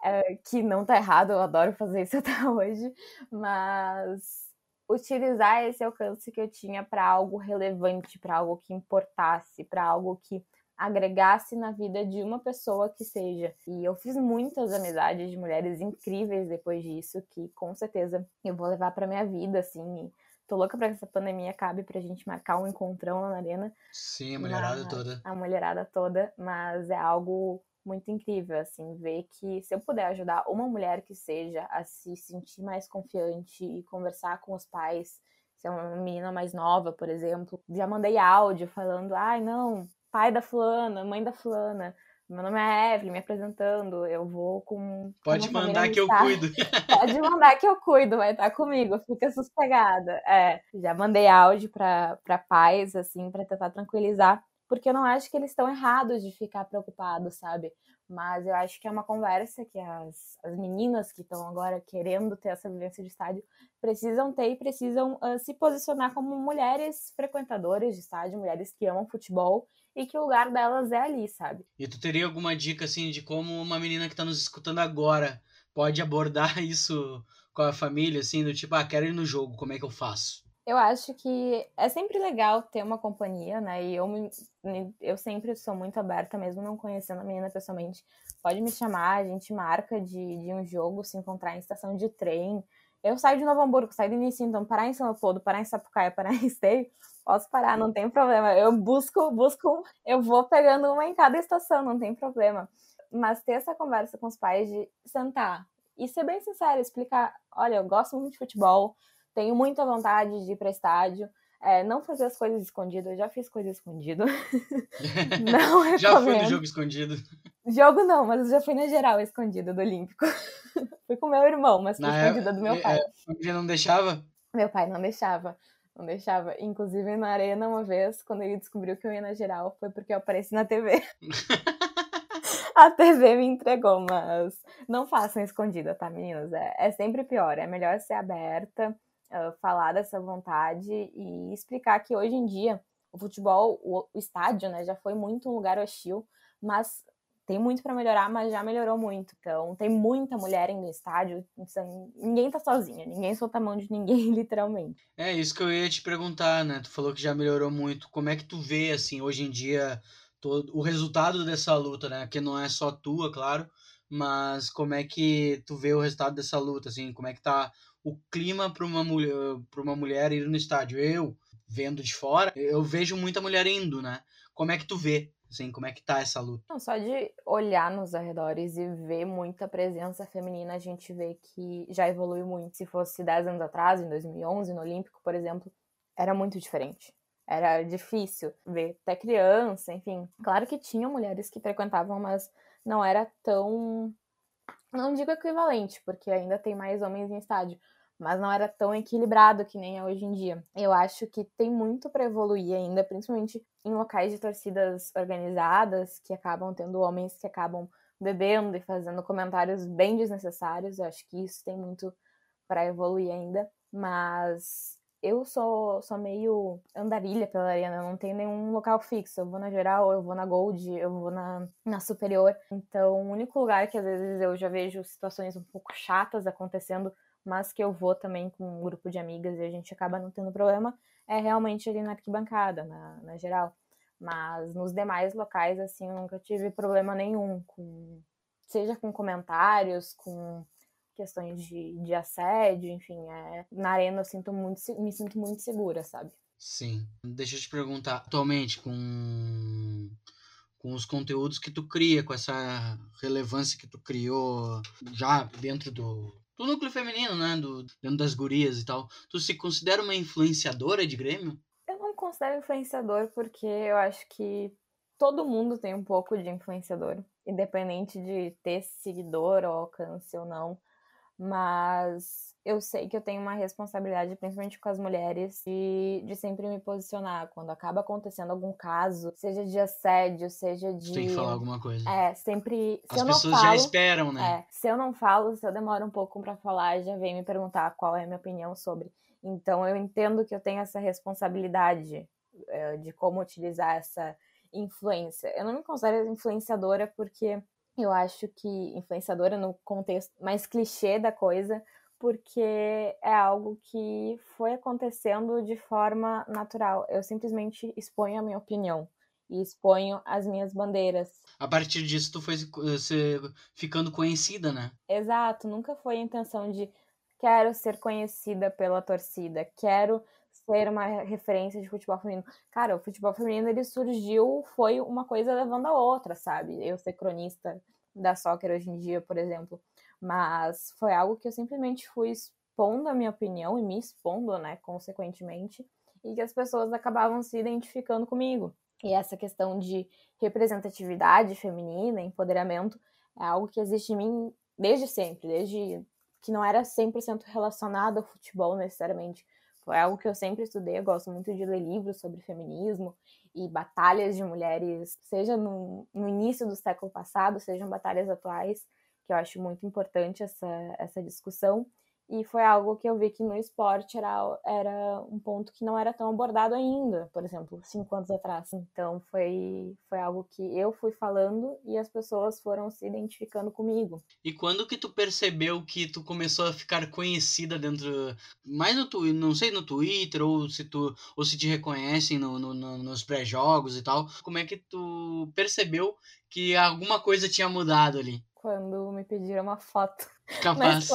uh, que não tá errado, eu adoro fazer isso até hoje, mas utilizar esse alcance que eu tinha para algo relevante, para algo que importasse, para algo que agregasse na vida de uma pessoa que seja. E eu fiz muitas amizades de mulheres incríveis depois disso, que com certeza eu vou levar para minha vida, assim. Tô louca pra que essa pandemia acabe pra gente marcar um encontrão lá na arena. Sim, a mulherada toda. A mulherada toda, mas é algo muito incrível, assim, ver que se eu puder ajudar uma mulher que seja a se sentir mais confiante e conversar com os pais, se é uma menina mais nova, por exemplo, já mandei áudio falando, ai, não, pai da fulana, mãe da fulana. Meu nome é Evelyn, me apresentando. Eu vou com. Pode mandar que eu cuido. Pode mandar que eu cuido, vai estar comigo, fica sossegada. É, já mandei áudio para pais, assim, para tentar tranquilizar, porque eu não acho que eles estão errados de ficar preocupados, sabe? Mas eu acho que é uma conversa que as, as meninas que estão agora querendo ter essa vivência de estádio precisam ter e precisam uh, se posicionar como mulheres frequentadoras de estádio, mulheres que amam futebol e que o lugar delas é ali, sabe? E tu teria alguma dica, assim, de como uma menina que tá nos escutando agora pode abordar isso com a família, assim, do tipo, ah, quero ir no jogo, como é que eu faço? Eu acho que é sempre legal ter uma companhia, né? E eu, eu sempre sou muito aberta, mesmo não conhecendo a menina pessoalmente. Pode me chamar, a gente marca de, de um jogo, se encontrar em estação de trem. Eu saio de Novo Hamburgo, saio do início, então parar em São Leopoldo, parar em Sapucaia, parar em Esteio, Posso parar, não tem problema. Eu busco, busco, eu vou pegando uma em cada estação, não tem problema. Mas ter essa conversa com os pais de sentar e ser bem sincero, explicar: olha, eu gosto muito de futebol, tenho muita vontade de ir para estádio. É, não fazer as coisas escondidas, eu já fiz coisa escondida. não recomendo. Já fui no jogo escondido. Jogo não, mas eu já fui na geral escondida do Olímpico. fui com meu irmão, mas fui na escondida época, do meu pai. É, família não deixava? Meu pai não deixava. Não deixava. Inclusive, na arena, uma vez, quando ele descobriu que eu ia na geral, foi porque eu apareci na TV. a TV me entregou, mas não façam escondida, tá, meninas? É, é sempre pior. É melhor ser aberta, uh, falar dessa vontade e explicar que hoje em dia o futebol, o, o estádio, né, já foi muito um lugar hostil, mas tem muito para melhorar, mas já melhorou muito. Então, tem muita mulher no estádio. Ninguém tá sozinha, ninguém solta a mão de ninguém, literalmente. É isso que eu ia te perguntar, né? Tu falou que já melhorou muito. Como é que tu vê, assim, hoje em dia, todo o resultado dessa luta, né? Que não é só tua, claro, mas como é que tu vê o resultado dessa luta, assim? Como é que tá o clima para uma mulher, uma mulher ir no estádio? Eu, vendo de fora, eu vejo muita mulher indo, né? Como é que tu vê Assim, como é que tá essa luta? Não, só de olhar nos arredores e ver muita presença feminina, a gente vê que já evoluiu muito. Se fosse 10 anos atrás, em 2011, no Olímpico, por exemplo, era muito diferente. Era difícil ver até criança, enfim. Claro que tinha mulheres que frequentavam, mas não era tão. Não digo equivalente, porque ainda tem mais homens em estádio, mas não era tão equilibrado que nem é hoje em dia. Eu acho que tem muito para evoluir ainda, principalmente em locais de torcidas organizadas, que acabam tendo homens que acabam bebendo e fazendo comentários bem desnecessários. Eu acho que isso tem muito para evoluir ainda, mas eu sou, sou meio andarilha pela arena, eu não tenho nenhum local fixo. Eu vou na geral, eu vou na Gold, eu vou na, na superior. Então, o único lugar que às vezes eu já vejo situações um pouco chatas acontecendo, mas que eu vou também com um grupo de amigas e a gente acaba não tendo problema, é realmente ali na arquibancada, na, na geral. Mas nos demais locais, assim, eu nunca tive problema nenhum com. Seja com comentários, com questões de, de assédio, enfim, é, na arena eu sinto muito, me sinto muito segura, sabe? Sim. Deixa eu te perguntar, atualmente, com, com os conteúdos que tu cria, com essa relevância que tu criou já dentro do, do núcleo feminino, né? Do, dentro das gurias e tal, tu se considera uma influenciadora de Grêmio? Eu não considero influenciador porque eu acho que todo mundo tem um pouco de influenciador, independente de ter seguidor ou alcance ou não mas eu sei que eu tenho uma responsabilidade, principalmente com as mulheres, de, de sempre me posicionar. Quando acaba acontecendo algum caso, seja de assédio, seja de. Tem que falar alguma coisa. É, sempre. Se as pessoas falo, já esperam, né? É, se eu não falo, se eu demoro um pouco para falar, já vem me perguntar qual é a minha opinião sobre. Então eu entendo que eu tenho essa responsabilidade é, de como utilizar essa influência. Eu não me considero influenciadora porque eu acho que influenciadora no contexto mais clichê da coisa, porque é algo que foi acontecendo de forma natural. Eu simplesmente exponho a minha opinião e exponho as minhas bandeiras. A partir disso, tu foi se, ficando conhecida, né? Exato, nunca foi a intenção de quero ser conhecida pela torcida, quero ser uma referência de futebol feminino. Cara, o futebol feminino ele surgiu, foi uma coisa levando a outra, sabe? Eu ser cronista da soccer hoje em dia, por exemplo, mas foi algo que eu simplesmente fui expondo a minha opinião e me expondo, né, consequentemente, e que as pessoas acabavam se identificando comigo. E essa questão de representatividade feminina, empoderamento, é algo que existe em mim desde sempre, desde que não era 100% relacionado ao futebol necessariamente, foi algo que eu sempre estudei. Eu gosto muito de ler livros sobre feminismo e batalhas de mulheres, seja no, no início do século passado, sejam batalhas atuais, que eu acho muito importante essa, essa discussão. E foi algo que eu vi que no esporte era, era um ponto que não era tão abordado ainda, por exemplo, cinco anos atrás. Então foi, foi algo que eu fui falando e as pessoas foram se identificando comigo. E quando que tu percebeu que tu começou a ficar conhecida dentro, mais no Twitter, não sei, no Twitter, ou se tu ou se te reconhecem no, no, no nos pré-jogos e tal, como é que tu percebeu que alguma coisa tinha mudado ali? Quando me pediram uma foto. Capaz.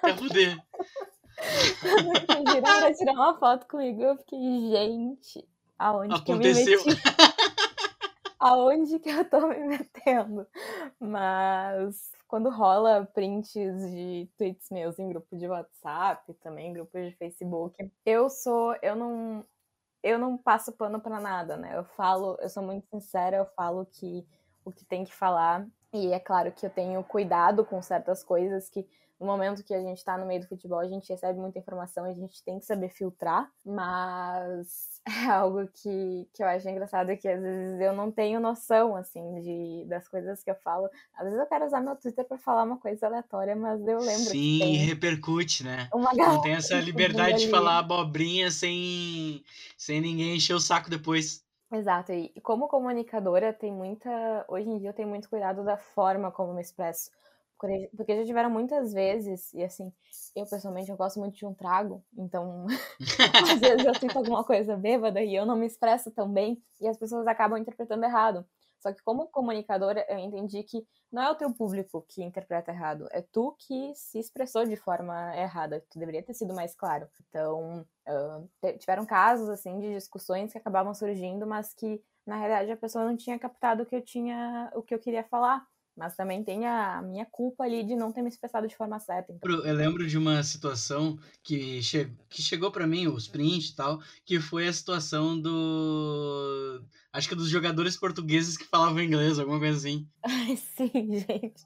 Quer fuder. quando me pediram pra tirar uma foto comigo, eu fiquei, gente, aonde Aconteceu. que eu me meti? aonde que eu tô me metendo? Mas quando rola prints de tweets meus em grupo de WhatsApp, também em grupos de Facebook, eu sou, eu não, eu não passo pano para nada, né? Eu falo, eu sou muito sincera, eu falo que o que tem que falar e é claro que eu tenho cuidado com certas coisas que no momento que a gente está no meio do futebol, a gente recebe muita informação e a gente tem que saber filtrar, mas é algo que, que eu acho engraçado que às vezes eu não tenho noção, assim, de, das coisas que eu falo. Às vezes eu quero usar meu Twitter para falar uma coisa aleatória, mas eu lembro Sim, que repercute, né? não tem essa liberdade de falar abobrinha sem, sem ninguém encher o saco depois. Exato, e como comunicadora, tem muita. Hoje em dia eu tenho muito cuidado da forma como me expresso. Porque já tiveram muitas vezes, e assim, eu pessoalmente eu gosto muito de um trago, então às vezes eu sinto alguma coisa bêbada e eu não me expresso tão bem, e as pessoas acabam interpretando errado. Só que como comunicadora, eu entendi que não é o teu público que interpreta errado, é tu que se expressou de forma errada. Tu deveria ter sido mais claro. Então, uh, tiveram casos assim de discussões que acabavam surgindo, mas que na realidade a pessoa não tinha captado o que eu tinha, o que eu queria falar. Mas também tem a minha culpa ali de não ter me expressado de forma certa. Então. Eu lembro de uma situação que, che que chegou para mim, os prints e tal, que foi a situação do. Acho que dos jogadores portugueses que falavam inglês, alguma coisa assim. Ai, sim, gente.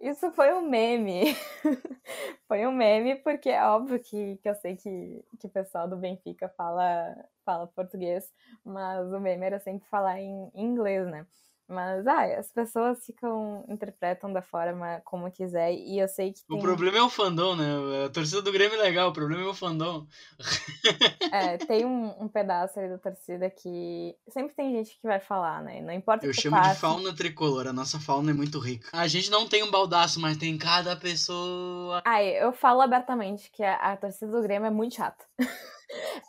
Isso foi um meme. foi um meme, porque é óbvio que, que eu sei que, que o pessoal do Benfica fala, fala português, mas o meme era sempre falar em inglês, né? Mas, ah, as pessoas ficam, interpretam da forma como quiser, e eu sei que tem... O problema é o fandom, né? A torcida do Grêmio é legal, o problema é o fandom. É, tem um, um pedaço ali da torcida que sempre tem gente que vai falar, né? Não importa Eu o que chamo de fauna tricolor, a nossa fauna é muito rica. A gente não tem um baldaço, mas tem cada pessoa... Ah, eu falo abertamente que a, a torcida do Grêmio é muito chata.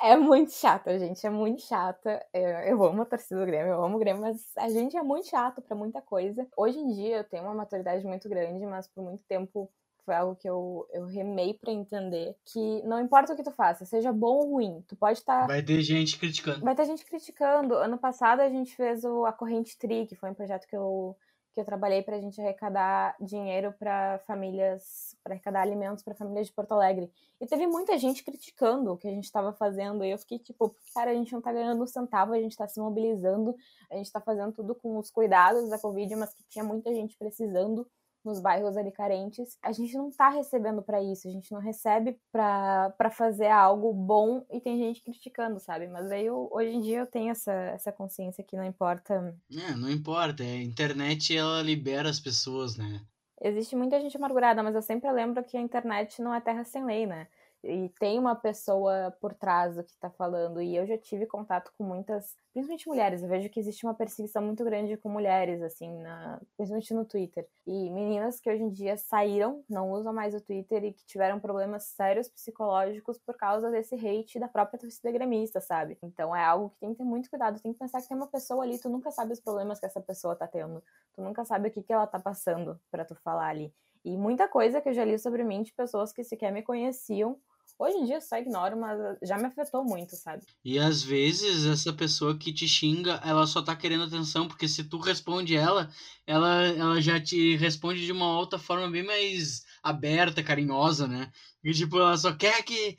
É muito chata, gente. É muito chata. Eu, eu amo a torcida do Grêmio, eu amo o Grêmio, mas a gente é muito chato para muita coisa. Hoje em dia eu tenho uma maturidade muito grande, mas por muito tempo foi algo que eu, eu remei para entender que não importa o que tu faça, seja bom ou ruim, tu pode estar. Tá... Vai ter gente criticando. Vai ter gente criticando. Ano passado a gente fez o A Corrente Tri, que foi um projeto que eu que eu trabalhei para a gente arrecadar dinheiro para famílias, para arrecadar alimentos para famílias de Porto Alegre. E teve muita gente criticando o que a gente estava fazendo. E eu fiquei tipo, cara, a gente não está ganhando um centavo, a gente está se mobilizando, a gente está fazendo tudo com os cuidados da Covid, mas que tinha muita gente precisando nos bairros ali carentes, a gente não tá recebendo para isso, a gente não recebe para fazer algo bom e tem gente criticando, sabe? Mas aí eu, hoje em dia eu tenho essa, essa consciência que não importa. É, não importa, a internet ela libera as pessoas, né? Existe muita gente amargurada, mas eu sempre lembro que a internet não é terra sem lei, né? E tem uma pessoa por trás do que está falando. E eu já tive contato com muitas, principalmente mulheres. Eu vejo que existe uma perseguição muito grande com mulheres, assim, na, principalmente no Twitter. E meninas que hoje em dia saíram, não usam mais o Twitter e que tiveram problemas sérios psicológicos por causa desse hate da própria torcida gremista, sabe? Então é algo que tem que ter muito cuidado. Tem que pensar que tem uma pessoa ali, tu nunca sabe os problemas que essa pessoa tá tendo. Tu nunca sabe o que, que ela tá passando para tu falar ali. E muita coisa que eu já li sobre mim de pessoas que sequer me conheciam Hoje em dia eu só ignoro, mas já me afetou muito, sabe? E às vezes essa pessoa que te xinga, ela só tá querendo atenção, porque se tu responde ela, ela, ela já te responde de uma outra forma bem mais aberta, carinhosa, né? E tipo, ela só quer que.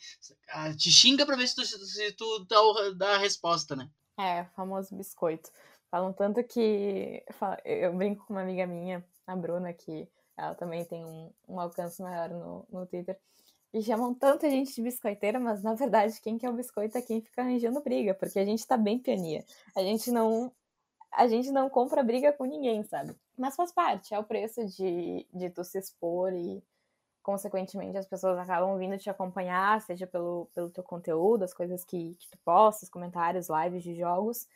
Te xinga pra ver se tu, se tu dá, dá a resposta, né? É, famoso biscoito. Falam tanto que. Eu brinco com uma amiga minha, a Bruna, que ela também tem um, um alcance maior no, no Twitter e chamam tanta gente de biscoiteira, mas na verdade quem quer o biscoito é quem fica arranjando briga, porque a gente tá bem piania. A gente não a gente não compra briga com ninguém, sabe? Mas faz parte, é o preço de, de tu se expor e consequentemente as pessoas acabam vindo te acompanhar, seja pelo, pelo teu conteúdo, as coisas que, que tu postas, comentários, lives de jogos.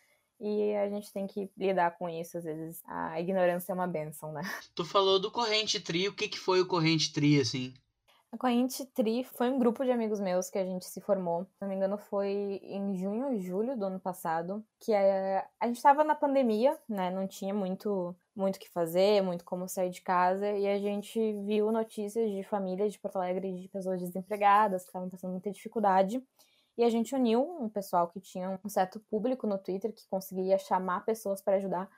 E a gente tem que lidar com isso, às vezes. A ignorância é uma benção, né? Tu falou do Corrente Tri, o que, que foi o Corrente Tri, assim? A Corrente Tri foi um grupo de amigos meus que a gente se formou. Se não me engano, foi em junho ou julho do ano passado. Que é... a gente estava na pandemia, né? Não tinha muito muito o que fazer, muito como sair de casa. E a gente viu notícias de famílias de Porto Alegre de pessoas desempregadas que estavam passando muita dificuldade. E a gente uniu um pessoal que tinha um certo público no Twitter que conseguia chamar pessoas para ajudar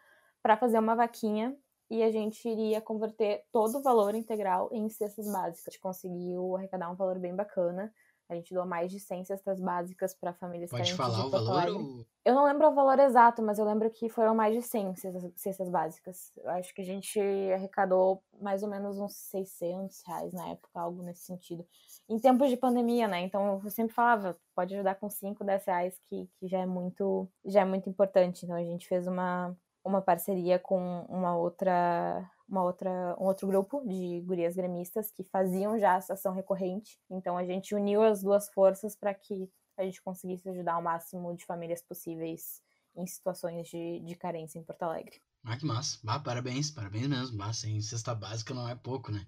para fazer uma vaquinha e a gente iria converter todo o valor integral em cestas básicas. A gente conseguiu arrecadar um valor bem bacana. A gente doou mais de 100 cestas básicas para famílias Pode carentes falar o valor? Ou... Eu não lembro o valor exato, mas eu lembro que foram mais de 100 cestas, cestas básicas. Eu acho que a gente arrecadou mais ou menos uns 600 reais na época, algo nesse sentido. Em tempos de pandemia, né? Então eu sempre falava, pode ajudar com 5, 10 reais, que, que já é muito já é muito importante. Então a gente fez uma, uma parceria com uma outra uma outra, um outro grupo de gurias gremistas que faziam já essa ação recorrente. Então a gente uniu as duas forças para que a gente conseguisse ajudar o máximo de famílias possíveis em situações de, de carência em Porto Alegre. Ah, que massa. Ah, parabéns, parabéns mesmo. Massa, em cesta básica não é pouco, né?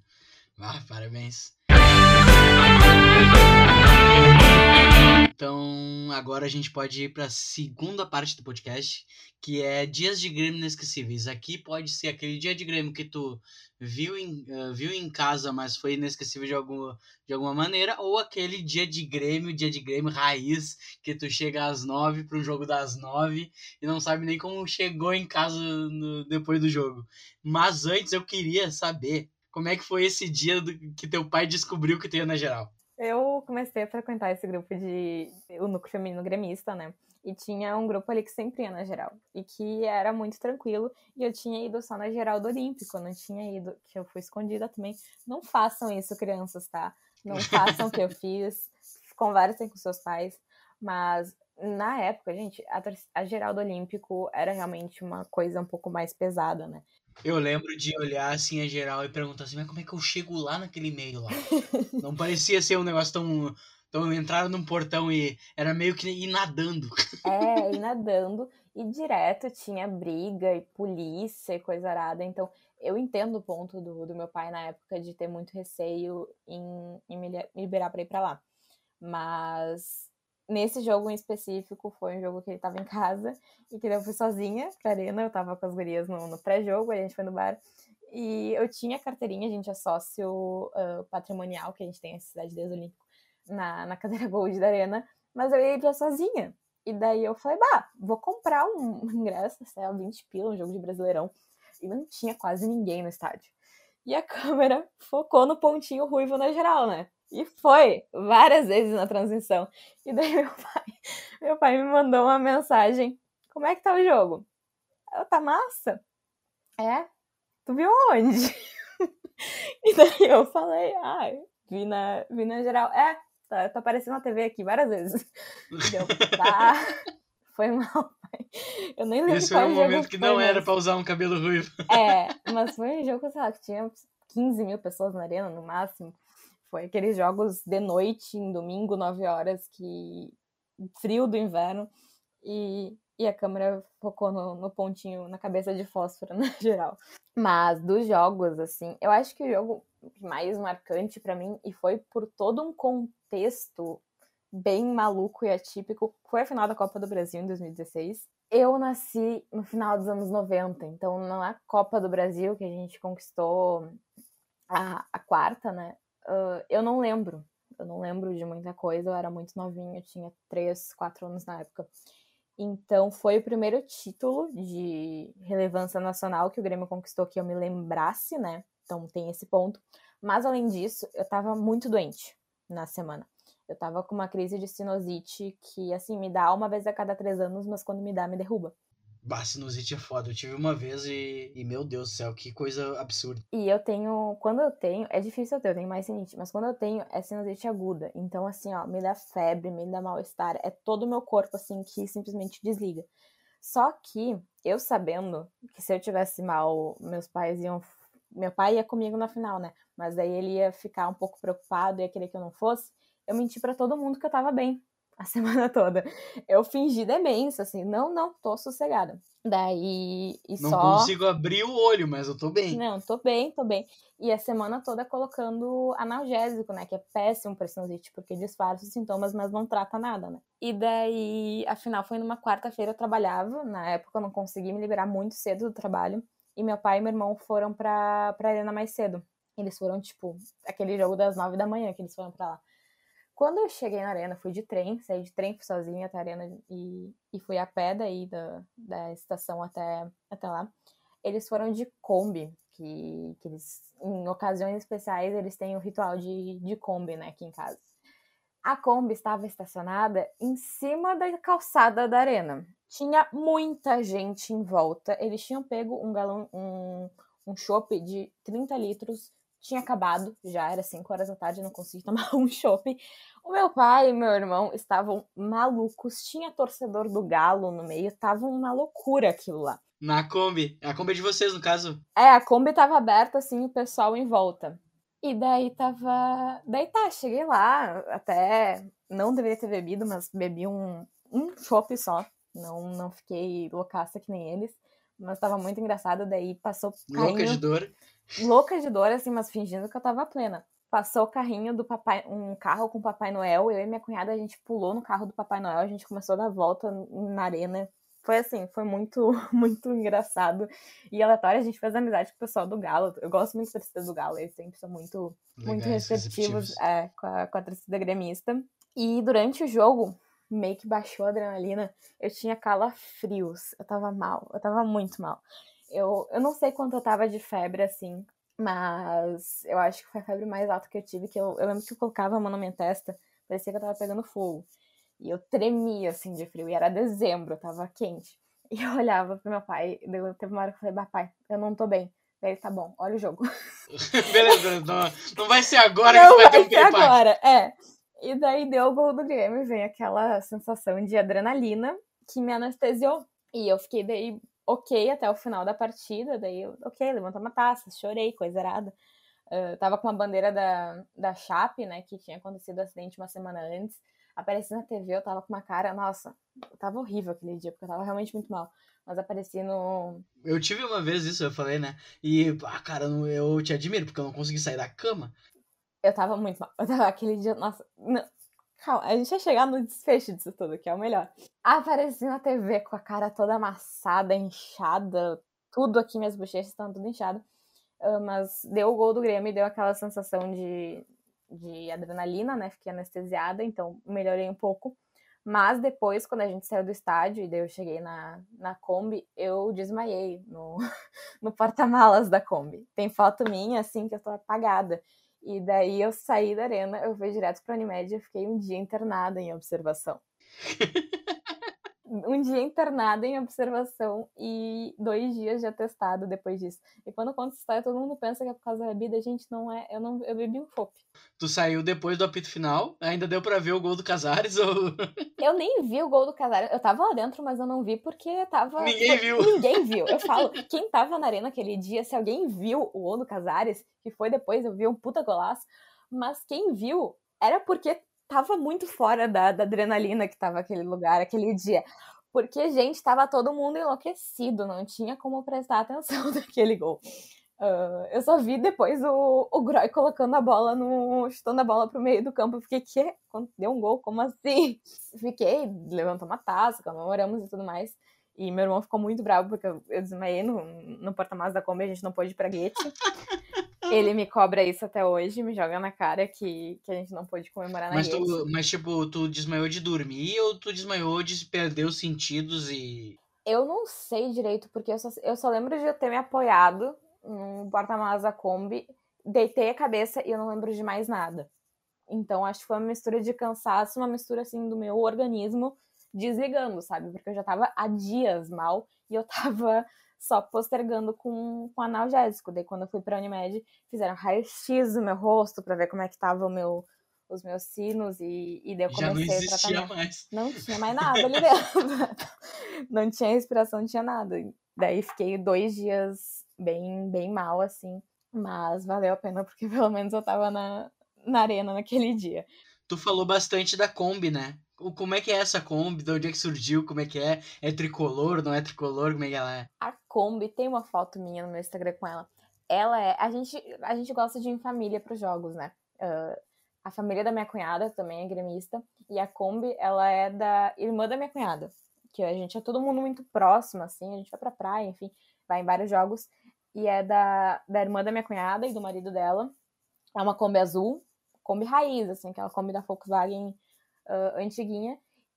Ah, parabéns. Então, agora a gente pode ir para a segunda parte do podcast, que é dias de Grêmio inesquecíveis. Aqui pode ser aquele dia de Grêmio que tu viu em, uh, viu em casa, mas foi inesquecível de alguma, de alguma maneira, ou aquele dia de Grêmio, dia de Grêmio raiz, que tu chega às nove para um jogo das nove e não sabe nem como chegou em casa no, depois do jogo. Mas antes eu queria saber como é que foi esse dia do, que teu pai descobriu que tu ia na geral. Eu comecei a frequentar esse grupo de. o núcleo feminino gremista, né? E tinha um grupo ali que sempre ia na geral. E que era muito tranquilo. E eu tinha ido só na geral do Olímpico, não tinha ido, que eu fui escondida também. Não façam isso, crianças, tá? Não façam o que eu fiz. Conversem com seus pais. Mas na época, gente, a, a geral do Olímpico era realmente uma coisa um pouco mais pesada, né? Eu lembro de olhar assim a geral e perguntar assim, mas como é que eu chego lá naquele meio lá? Não parecia ser um negócio tão. Então entraram num portão e era meio que ir nadando. É, ir nadando. E direto tinha briga e polícia e coisa arada. Então, eu entendo o ponto do, do meu pai na época de ter muito receio em, em me liberar pra ir pra lá. Mas nesse jogo em específico, foi um jogo que ele tava em casa e que eu fui sozinha pra arena, eu tava com as gurias no, no pré-jogo, a gente foi no bar. E eu tinha carteirinha, a gente é sócio uh, patrimonial, que a gente tem a Cidade de Deus Olímpico, na, na cadeira Gold da arena, mas eu ia sozinha. E daí eu falei, bah, vou comprar um ingresso, sei lá, 20 pila, um jogo de brasileirão. E não tinha quase ninguém no estádio. E a câmera focou no pontinho ruivo na geral, né? E foi várias vezes na transição. E daí meu pai, meu pai me mandou uma mensagem: Como é que tá o jogo? Eu, tá massa? É? Tu viu onde? e daí eu falei, ah, vi na, vi na geral. É, tá, tá aparecendo na TV aqui várias vezes. Deu. Foi mal. Eu nem lembro Esse foi um momento que não era pra usar um cabelo ruivo. É, mas foi um jogo, sei lá, que tinha 15 mil pessoas na arena no máximo. Foi aqueles jogos de noite, em domingo, 9 horas, que frio do inverno, e, e a câmera focou no, no pontinho, na cabeça de fósforo, na geral. Mas dos jogos, assim, eu acho que o jogo mais marcante para mim, e foi por todo um contexto bem maluco e atípico, foi a final da Copa do Brasil em 2016. Eu nasci no final dos anos 90, então na Copa do Brasil que a gente conquistou a, a quarta, né? Uh, eu não lembro. Eu não lembro de muita coisa, eu era muito novinha, eu tinha 3, 4 anos na época. Então foi o primeiro título de relevância nacional que o Grêmio conquistou que eu me lembrasse, né? Então tem esse ponto. Mas além disso, eu tava muito doente na semana. Eu tava com uma crise de sinusite que, assim, me dá uma vez a cada três anos, mas quando me dá, me derruba. Bah, sinusite é foda. Eu tive uma vez e, e, meu Deus do céu, que coisa absurda. E eu tenho, quando eu tenho, é difícil eu ter, eu tenho mais sinusite, mas quando eu tenho é sinusite aguda. Então, assim, ó, me dá febre, me dá mal-estar. É todo o meu corpo, assim, que simplesmente desliga. Só que, eu sabendo que se eu tivesse mal, meus pais iam. Meu pai ia comigo na final, né? Mas daí ele ia ficar um pouco preocupado, ia querer que eu não fosse. Eu menti para todo mundo que eu tava bem a semana toda. Eu fingi demência, assim, não, não, tô sossegada. Daí, e não só... consigo abrir o olho, mas eu tô bem. Não, tô bem, tô bem. E a semana toda colocando analgésico, né, que é péssimo pra sinusite, porque disfarça os sintomas, mas não trata nada, né. E daí, afinal, foi numa quarta-feira, eu trabalhava, na época eu não consegui me liberar muito cedo do trabalho, e meu pai e meu irmão foram pra, pra arena mais cedo. Eles foram, tipo, aquele jogo das nove da manhã que eles foram pra lá. Quando eu cheguei na arena, fui de trem, saí de trem, sozinha até a arena e, e fui a pé daí da, da estação até, até lá. Eles foram de Kombi, que, que eles, em ocasiões especiais, eles têm o ritual de, de Kombi, né, aqui em casa. A Kombi estava estacionada em cima da calçada da arena. Tinha muita gente em volta. Eles tinham pego um galão, um, um chopp de 30 litros tinha acabado, já era 5 horas da tarde, não consegui tomar um chopp. O meu pai e meu irmão estavam malucos, tinha torcedor do Galo no meio, tava uma loucura aquilo lá. Na Kombi, a Kombi é de vocês, no caso? É, a Kombi tava aberta, assim, o pessoal em volta. E daí tava. Daí tá, cheguei lá, até não deveria ter bebido, mas bebi um, um chopp só. Não, não fiquei loucaça que nem eles. Mas tava muito engraçado, daí passou. Louca de dor louca de dor, assim, mas fingindo que eu tava plena. passou o carrinho do papai, um carro com o Papai Noel, eu e minha cunhada, a gente pulou no carro do Papai Noel, a gente começou a dar volta na arena. Foi assim, foi muito, muito engraçado e aleatório. A gente fez amizade com o pessoal do Galo. Eu gosto muito da torcida do Galo, eles sempre são muito, muito receptivos é, com, a, com a torcida gremista. E durante o jogo, meio que baixou a adrenalina, eu tinha calafrios. Eu tava mal, eu tava muito mal. Eu, eu não sei quanto eu tava de febre, assim, mas eu acho que foi a febre mais alta que eu tive, que eu, eu lembro que eu colocava a mão na minha testa, parecia que eu tava pegando fogo. E eu tremia, assim, de frio. E era dezembro, tava quente. E eu olhava pro meu pai, e teve uma hora que eu falei, papai, eu não tô bem. Daí ele, tá bom, olha o jogo. Beleza, não, não vai ser agora não que vai, vai ter um ser agora, é. E daí deu o gol do Grêmio vem aquela sensação de adrenalina que me anestesiou. E eu fiquei daí ok até o final da partida, daí eu, ok, levantou uma taça, chorei, coisa errada. Uh, tava com uma bandeira da, da Chape, né, que tinha acontecido o acidente uma semana antes. Apareci na TV, eu tava com uma cara, nossa, tava horrível aquele dia, porque eu tava realmente muito mal. Mas apareci no. Eu tive uma vez isso, eu falei, né? E, ah, cara, eu te admiro, porque eu não consegui sair da cama. Eu tava muito mal. Eu tava aquele dia, nossa. Não, Calma, a gente vai chegar no desfecho disso tudo, que é o melhor. Apareci na TV com a cara toda amassada, inchada, tudo aqui, minhas bochechas estão tudo inchado. Uh, mas deu o gol do Grêmio e deu aquela sensação de, de adrenalina, né? Fiquei anestesiada, então melhorei um pouco. Mas depois, quando a gente saiu do estádio e daí eu cheguei na, na Kombi, eu desmaiei no, no porta-malas da Kombi. Tem foto minha, assim, que eu tô apagada. E daí eu saí da arena, eu fui direto pra Unimed e fiquei um dia internada em observação. um dia internada em observação e dois dias de atestado depois disso. E quando eu conto essa história, todo mundo pensa que é por causa da bebida. Gente, não é. Eu não eu bebi um chopp. Tu saiu depois do apito final? Ainda deu para ver o gol do Casares? Ou... eu nem vi o gol do Casares. Eu tava lá dentro, mas eu não vi porque tava. Ninguém viu. Ninguém viu. Eu falo, quem tava na arena aquele dia, se alguém viu o gol do Casares, que foi depois, eu vi um puta golaço. Mas quem viu era porque tava muito fora da, da adrenalina que tava aquele lugar, aquele dia. Porque, gente, tava todo mundo enlouquecido, não tinha como prestar atenção naquele gol. Uh, eu só vi depois o, o Groy colocando a bola no. chutando a bola pro meio do campo. Eu fiquei, que? Deu um gol? Como assim? Fiquei, levantou uma taça, comemoramos e tudo mais. E meu irmão ficou muito bravo porque eu, eu desmaiei no, no porta-malas da Kombi, a gente não pôde ir pra guete. Ele me cobra isso até hoje, me joga na cara que, que a gente não pôde comemorar na mas, tu, mas, tipo, tu desmaiou de dormir ou tu desmaiou de perder os sentidos e. Eu não sei direito, porque eu só, eu só lembro de eu ter me apoiado no porta-malas da Kombi, deitei a cabeça e eu não lembro de mais nada. Então, acho que foi uma mistura de cansaço, uma mistura, assim, do meu organismo desligando, sabe? Porque eu já tava há dias mal e eu tava só postergando com, com analgésico. Daí, quando eu fui pra Unimed, fizeram raio-x do meu rosto para ver como é que tava o meu, os meus sinos e, e daí eu comecei Já não existia a mais. Não tinha mais nada ali dentro. não tinha respiração, não tinha nada. Daí fiquei dois dias bem, bem mal, assim. Mas valeu a pena, porque pelo menos eu tava na, na arena naquele dia. Tu falou bastante da Kombi, né? Como é que é essa Kombi? De onde é que surgiu? Como é que é? É tricolor? Não é tricolor? Como é que ela é? A Kombi tem uma foto minha no meu Instagram com ela. Ela é. A gente, a gente gosta de ir em família para os jogos, né? Uh, a família da minha cunhada também é gremista. E a Kombi, ela é da irmã da minha cunhada. Que a gente é todo mundo muito próximo, assim. A gente vai pra praia, enfim, vai em vários jogos. E é da, da irmã da minha cunhada e do marido dela. É uma Kombi azul, Kombi raiz, assim, aquela Kombi da Volkswagen uh, antiguinha.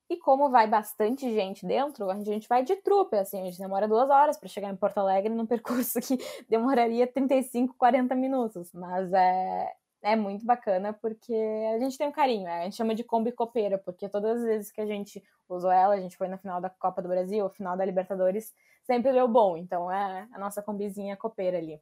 E como vai bastante gente dentro, a gente vai de trupe, assim, a gente demora duas horas para chegar em Porto Alegre num percurso que demoraria 35, 40 minutos. Mas é, é muito bacana porque a gente tem um carinho, né? a gente chama de Kombi Copeira, porque todas as vezes que a gente usou ela, a gente foi na final da Copa do Brasil, final da Libertadores, sempre deu bom. Então é a nossa combizinha copeira ali,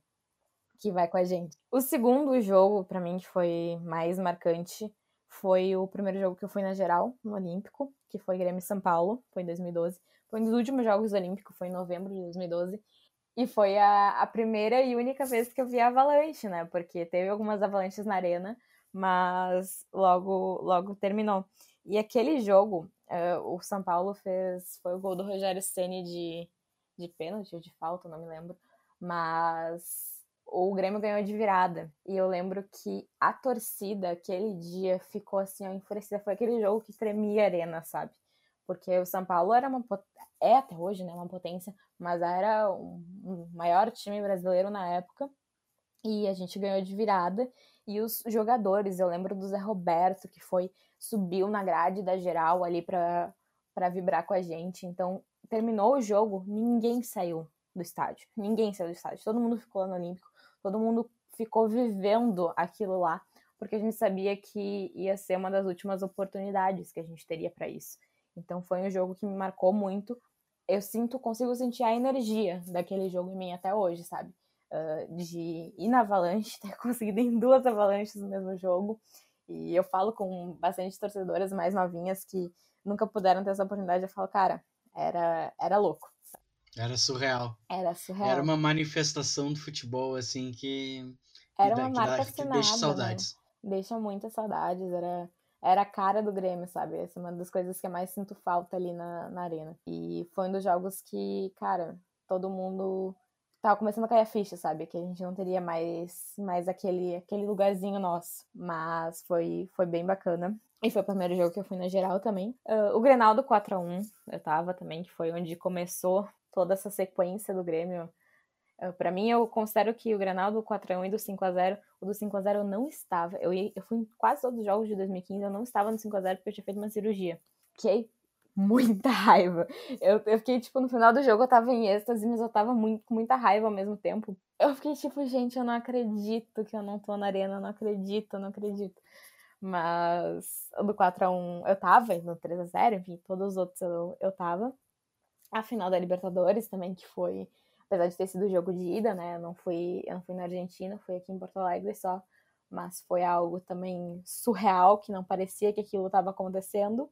que vai com a gente. O segundo jogo, para mim, que foi mais marcante, foi o primeiro jogo que eu fui na geral, no Olímpico, que foi Grêmio São Paulo, foi em 2012. Foi um dos últimos jogos do Olímpico, foi em novembro de 2012. E foi a, a primeira e única vez que eu vi a avalanche, né? Porque teve algumas avalanches na arena, mas logo, logo terminou. E aquele jogo, uh, o São Paulo fez. Foi o gol do Rogério Ceni de, de pênalti ou de falta, não me lembro. Mas o Grêmio ganhou de virada. E eu lembro que a torcida, aquele dia, ficou assim, ó, enfurecida. Foi aquele jogo que tremia a arena, sabe? Porque o São Paulo era uma é até hoje, né, uma potência, mas era o um, maior time brasileiro na época. E a gente ganhou de virada. E os jogadores, eu lembro do Zé Roberto, que foi, subiu na grade da geral ali para vibrar com a gente. Então, terminou o jogo, ninguém saiu do estádio. Ninguém saiu do estádio. Todo mundo ficou lá no Olímpico. Todo mundo ficou vivendo aquilo lá, porque a gente sabia que ia ser uma das últimas oportunidades que a gente teria para isso. Então foi um jogo que me marcou muito. Eu sinto, consigo sentir a energia daquele jogo em mim até hoje, sabe? Uh, de ir na avalanche, ter conseguido em duas avalanches no mesmo jogo. E eu falo com bastante torcedoras mais novinhas que nunca puderam ter essa oportunidade. Eu falo, cara, era, era louco. Era surreal. Era surreal. Era uma manifestação do futebol, assim, que. Era uma marca que assinada, deixa saudades. Né? Deixa muitas saudades. Era, era a cara do Grêmio, sabe? Essa é uma das coisas que eu mais sinto falta ali na, na arena. E foi um dos jogos que, cara, todo mundo tava começando a cair a ficha, sabe? Que a gente não teria mais, mais aquele, aquele lugarzinho nosso. Mas foi, foi bem bacana. E foi o primeiro jogo que eu fui na geral também. Uh, o Grenal do 4x1, eu tava também, que foi onde começou toda essa sequência do Grêmio. Uh, para mim, eu considero que o Grenal do 4x1 e do 5x0, o do 5x0 eu não estava. Eu, eu fui em quase todos os jogos de 2015, eu não estava no 5x0 porque eu tinha feito uma cirurgia. Fiquei muita raiva. Eu, eu fiquei, tipo, no final do jogo eu tava em êxtase, mas eu tava muito, com muita raiva ao mesmo tempo. Eu fiquei tipo, gente, eu não acredito que eu não tô na arena, eu não acredito, eu não acredito. Mas o do 4x1 eu tava, no 3x0, enfim, todos os outros eu, eu tava a final da Libertadores também, que foi, apesar de ter sido jogo de ida, né? Eu não fui, eu não fui na Argentina, fui aqui em Porto Alegre só, mas foi algo também surreal, que não parecia que aquilo estava acontecendo.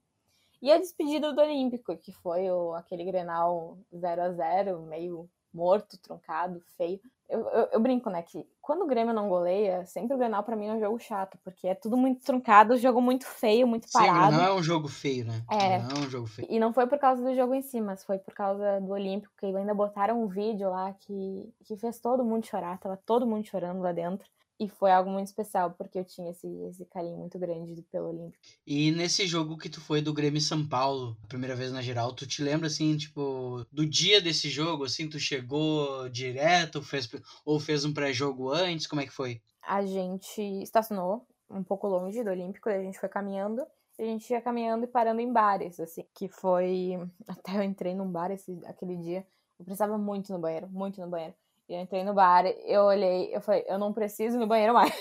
E a despedida do Olímpico, que foi o, aquele Grenal 0 a 0 meio morto, truncado, feio. Eu, eu, eu, brinco, né, que quando o Grêmio não goleia, sempre o Grenal pra mim é um jogo chato, porque é tudo muito truncado, jogo muito feio, muito parado. Sim, não é um jogo feio, né? É. Não é um jogo feio. E não foi por causa do jogo em si, mas foi por causa do Olímpico, que ainda botaram um vídeo lá que, que fez todo mundo chorar, tava todo mundo chorando lá dentro. E foi algo muito especial, porque eu tinha esse, esse carinho muito grande pelo Olímpico. E nesse jogo que tu foi do Grêmio São Paulo, a primeira vez na geral, tu te lembra, assim, tipo, do dia desse jogo, assim, tu chegou direto, fez, ou fez um pré-jogo antes, como é que foi? A gente estacionou um pouco longe do Olímpico, a gente foi caminhando, a gente ia caminhando e parando em bares, assim, que foi... Até eu entrei num bar esse, aquele dia, eu precisava muito no banheiro, muito no banheiro. Eu entrei no bar, eu olhei, eu falei, eu não preciso ir no banheiro mais.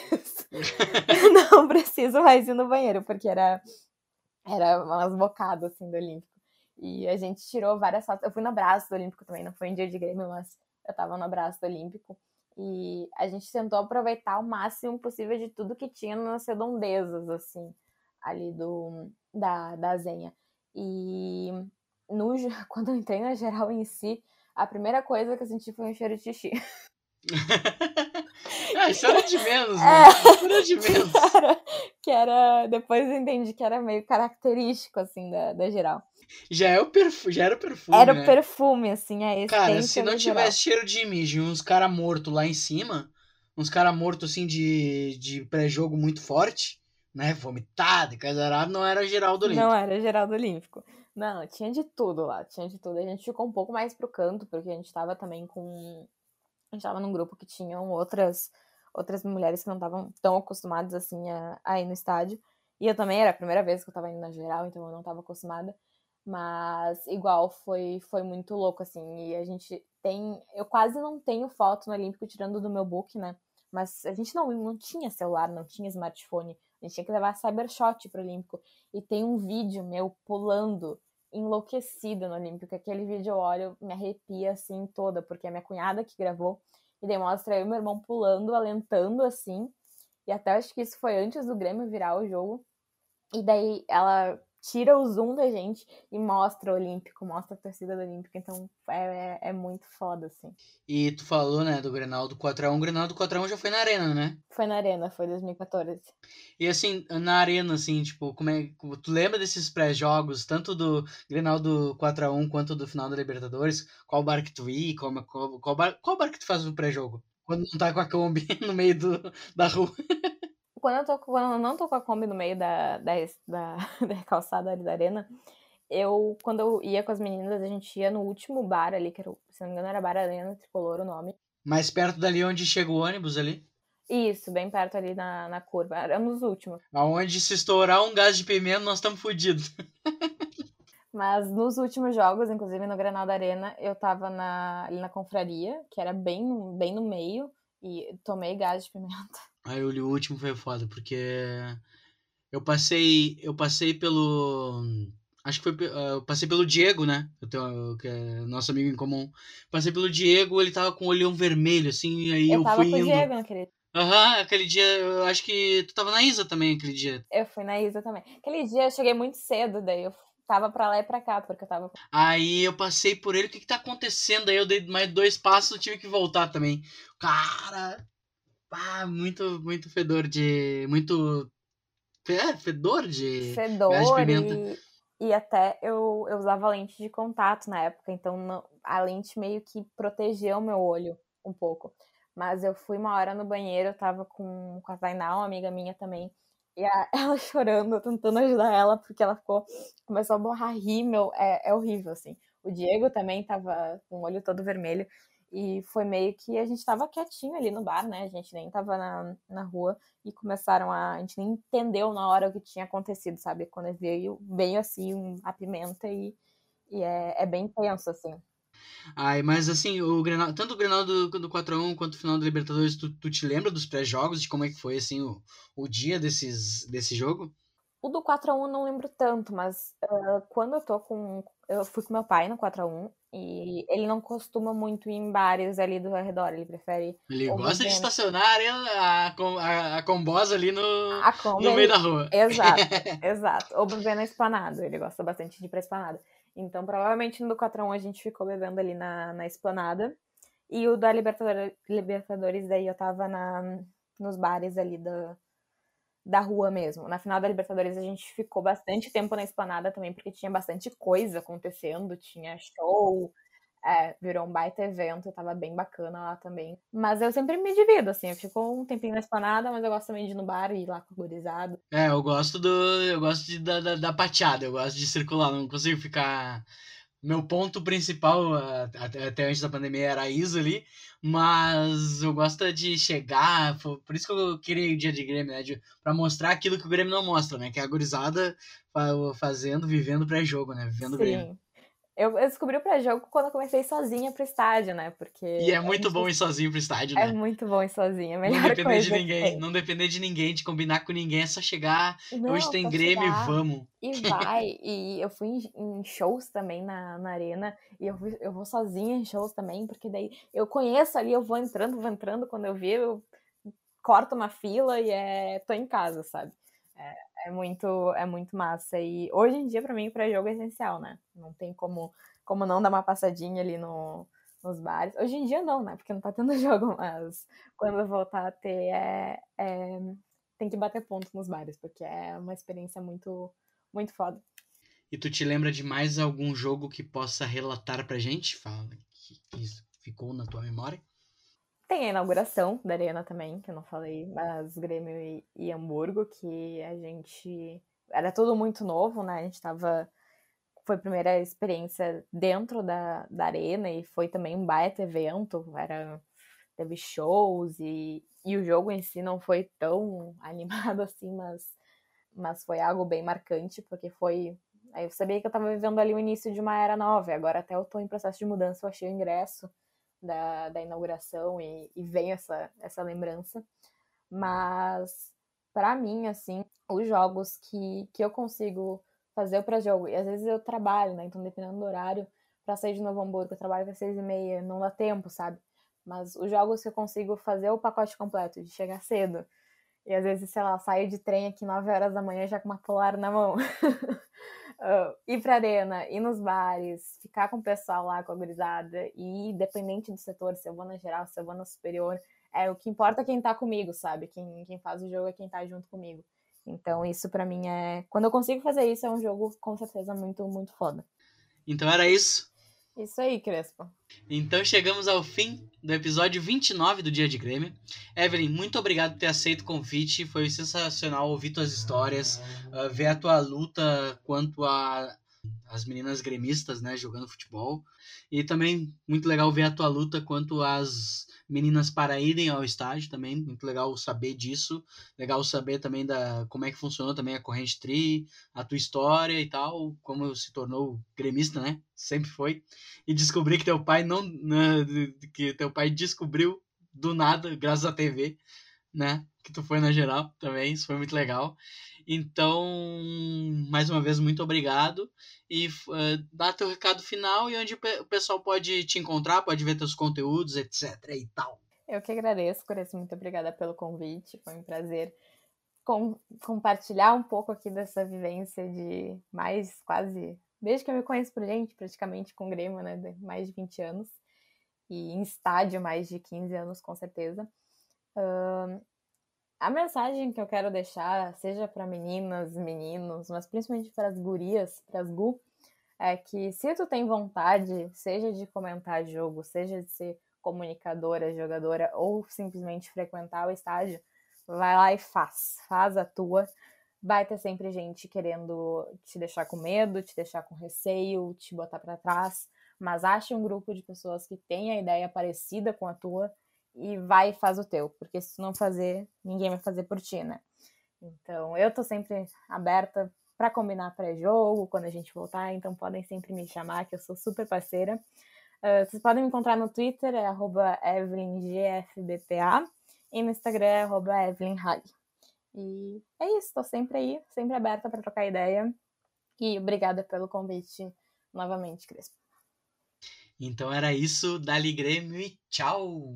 não preciso mais ir no banheiro, porque era, era umas bocadas, assim, do Olímpico. E a gente tirou várias fotos. Eu fui no abraço do Olímpico também, não foi um dia de Grêmio, mas eu tava no abraço do Olímpico. E a gente tentou aproveitar o máximo possível de tudo que tinha nas redondezas, assim, ali do, da, da Zenha. E no, quando eu entrei na geral em si, a primeira coisa que eu senti foi um cheiro de xixi. ah, isso era de menos, né? É, isso era de menos. Que era, que era, Depois eu entendi que era meio característico, assim, da, da geral. Já, é o perfu já era o perfume. Era né? o perfume, assim, a essência. Cara, se não tivesse cheiro de mijo e uns caras mortos lá em cima, uns caras mortos, assim, de, de pré-jogo muito forte, né? Vomitado e coisa não era geral do Olímpico. Não era geral do Olímpico. Não, tinha de tudo lá, tinha de tudo. A gente ficou um pouco mais pro canto, porque a gente tava também com. A gente tava num grupo que tinham outras outras mulheres que não estavam tão acostumadas assim a, a, ir no estádio. E eu também era a primeira vez que eu tava indo na geral, então eu não tava acostumada. Mas igual foi foi muito louco assim, e a gente tem, eu quase não tenho foto no Olímpico tirando do meu book, né? Mas a gente não não tinha celular, não tinha smartphone. A gente tinha que levar Cybershot pro Olímpico. E tem um vídeo meu pulando, enlouquecida no Olímpico. Aquele vídeo eu olho, me arrepia assim toda, porque é minha cunhada que gravou. E daí mostra eu e meu irmão pulando, alentando assim. E até acho que isso foi antes do Grêmio virar o jogo. E daí ela tira o zoom da gente e mostra o Olímpico, mostra a torcida do Olímpico. Então é, é, é muito foda, assim. E tu falou, né, do Grenal do 4x1. O Grenal do 4x1 já foi na Arena, né? Foi na Arena, foi 2014. E assim, na Arena, assim, tipo, como é. Tu lembra desses pré-jogos, tanto do Grenal do 4x1 quanto do final da Libertadores? Qual bar que tu ia? Qual, qual, qual, bar, qual bar que tu faz o pré-jogo? Quando não tá com a Kombi no meio do, da rua. Quando eu, tô, quando eu não tô com a Kombi no meio da, da, da, da calçada ali da arena, eu, quando eu ia com as meninas, a gente ia no último bar ali, que era, se não me engano era Bar Arena, Tricolor o nome. Mais perto dali onde chega o ônibus ali? Isso, bem perto ali na, na curva. Era nos últimos. Aonde se estourar um gás de pimenta, nós estamos fodidos. Mas nos últimos jogos, inclusive no Granal da Arena, eu tava na, ali na confraria, que era bem, bem no meio, e tomei gás de pimenta. Aí o último foi foda, porque eu passei. Eu passei pelo. Acho que foi. Uh, eu passei pelo Diego, né? Eu tenho, que é nosso amigo em comum. Passei pelo Diego, ele tava com o olhão vermelho, assim, aí eu, eu tava fui com indo. o Diego naquele Aham, uhum, aquele dia, eu acho que tu tava na Isa também aquele dia. Eu fui na Isa também. Aquele dia eu cheguei muito cedo, daí eu tava pra lá e pra cá, porque eu tava. Aí eu passei por ele, o que que tá acontecendo? Aí eu dei mais dois passos, tive que voltar também. Cara, ah, muito, muito fedor de. Muito. É, fedor de. Fedor de pimenta. E, e até eu, eu usava lente de contato na época, então não, a lente meio que protegeu o meu olho um pouco. Mas eu fui uma hora no banheiro, eu tava com, com a Tainá, uma amiga minha também. E a, ela chorando, tentando ajudar ela, porque ela ficou. Começou a borrar rímel. É, é horrível, assim. O Diego também tava com o olho todo vermelho. E foi meio que a gente tava quietinho ali no bar, né? A gente nem tava na, na rua e começaram a. A gente nem entendeu na hora o que tinha acontecido, sabe? Quando veio, veio assim a pimenta e, e é, é bem tenso, assim. Ai, mas assim, o Grenal, tanto o Grenal do, do 4x1 quanto o final da Libertadores, tu, tu te lembra dos pré-jogos, de como é que foi assim o, o dia desses, desse jogo? O do 4x1 não lembro tanto, mas uh, quando eu tô com. Eu fui com meu pai no 4x1 e ele não costuma muito ir em bares ali do redor, ele prefere. Ele gosta de estacionar a, a, a combosa ali no, Kombi, no meio da rua. Exato, exato. Ou beber na esplanada, ele gosta bastante de ir pra esplanada. Então, provavelmente no do 4x1 a gente ficou bebendo ali na, na esplanada. E o da Libertadores, Libertadores daí eu tava na, nos bares ali da, da rua mesmo. Na final da Libertadores a gente ficou bastante tempo na esplanada também, porque tinha bastante coisa acontecendo, tinha show, é, virou um baita evento, tava bem bacana lá também. Mas eu sempre me divido, assim, eu fico um tempinho na esplanada, mas eu gosto também de ir no bar e ir lá com o gurizado. É, eu gosto do. Eu gosto de, da, da, da pateada, eu gosto de circular, não consigo ficar. Meu ponto principal, até, até antes da pandemia, era isso ali, mas eu gosto de chegar, por isso que eu queria o dia de Grêmio, né? Pra mostrar aquilo que o Grêmio não mostra, né? Que é a gurizada fazendo, vivendo pré-jogo, né? Vivendo o Grêmio. Eu, descobri o pré-jogo quando eu comecei sozinha pro estádio, né? Porque. E é muito gente... bom ir sozinho pro estádio, né? É muito bom ir sozinha. Melhor não depender de ninguém. Não depender de ninguém, de combinar com ninguém. É só chegar. Não, hoje tem Grêmio e vamos. E vai. e eu fui em, shows também na, na arena. E eu, fui, eu vou sozinha em shows também, porque daí eu conheço ali, eu vou entrando, vou entrando. Quando eu vi, eu corto uma fila e é. tô em casa, sabe? É, é muito, é muito massa. E hoje em dia, para mim, o pré-jogo é essencial, né? Não tem como como não dar uma passadinha ali no, nos bares. Hoje em dia não, né? Porque não tá tendo jogo, mas quando voltar a ter, é, é, tem que bater ponto nos bares, porque é uma experiência muito, muito foda. E tu te lembra de mais algum jogo que possa relatar pra gente? Fala que ficou na tua memória. Tem a inauguração da Arena também, que eu não falei, mas Grêmio e, e Hamburgo, que a gente. Era tudo muito novo, né? A gente tava foi a primeira experiência dentro da, da arena e foi também um baita evento. Era, teve shows e, e o jogo em si não foi tão animado assim, mas, mas foi algo bem marcante, porque foi. Aí eu sabia que eu estava vivendo ali o início de uma era nova, e agora até eu estou em processo de mudança, eu achei o ingresso da, da inauguração e, e vem essa, essa lembrança. Mas, para mim, assim, os jogos que, que eu consigo fazer o pré-jogo. E às vezes eu trabalho, né? Então, dependendo do horário, para sair de Novo Hamburgo, eu trabalho às seis e meia, não dá tempo, sabe? Mas os jogos que eu consigo fazer o pacote completo, de chegar cedo. E às vezes, sei lá, saio de trem aqui 9 horas da manhã já com uma polar na mão. uh, ir pra arena, ir nos bares, ficar com o pessoal lá, com a gurizada. E independente do setor, se eu vou na geral, se eu vou na superior, é o que importa é quem tá comigo, sabe? Quem, quem faz o jogo é quem tá junto comigo. Então, isso para mim é. Quando eu consigo fazer isso, é um jogo com certeza muito, muito foda. Então era isso. Isso aí, Crespo. Então chegamos ao fim do episódio 29 do Dia de Grêmio. Evelyn, muito obrigado por ter aceito o convite. Foi sensacional ouvir tuas histórias, uh, ver a tua luta quanto a as meninas gremistas, né, jogando futebol. E também muito legal ver a tua luta quanto às meninas para irem ao estádio também, muito legal saber disso. Legal saber também da como é que funcionou também a corrente tri, a tua história e tal, como se tornou gremista, né? Sempre foi. E descobrir que teu pai não, né, que teu pai descobriu do nada, graças à TV, né? Que tu foi na geral também, isso foi muito legal. Então, mais uma vez, muito obrigado. E uh, dá teu recado final e onde o pessoal pode te encontrar, pode ver teus conteúdos, etc. e tal. Eu que agradeço, Cores, muito obrigada pelo convite. Foi um prazer com, compartilhar um pouco aqui dessa vivência de mais quase, desde que eu me conheço por gente, praticamente com Grêmio, né? De mais de 20 anos. E em estádio, mais de 15 anos, com certeza. Uh, a mensagem que eu quero deixar, seja para meninas, meninos, mas principalmente para as gurias, para as gu, é que se tu tem vontade, seja de comentar jogo, seja de ser comunicadora, jogadora ou simplesmente frequentar o estádio, vai lá e faz, faz a tua. Vai ter sempre gente querendo te deixar com medo, te deixar com receio, te botar para trás, mas ache um grupo de pessoas que tenha ideia parecida com a tua e vai e faz o teu, porque se tu não fazer, ninguém vai fazer por ti, né? Então, eu tô sempre aberta para combinar pré-jogo, quando a gente voltar, então podem sempre me chamar, que eu sou super parceira. Uh, vocês podem me encontrar no Twitter, é EvelynGFBPA, e no Instagram é EvelynHag. E é isso, tô sempre aí, sempre aberta para trocar ideia. E obrigada pelo convite novamente, Crespo. Então era isso, Dali Grêmio e tchau!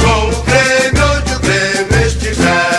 Com o Grêmio onde o Grêmio estiver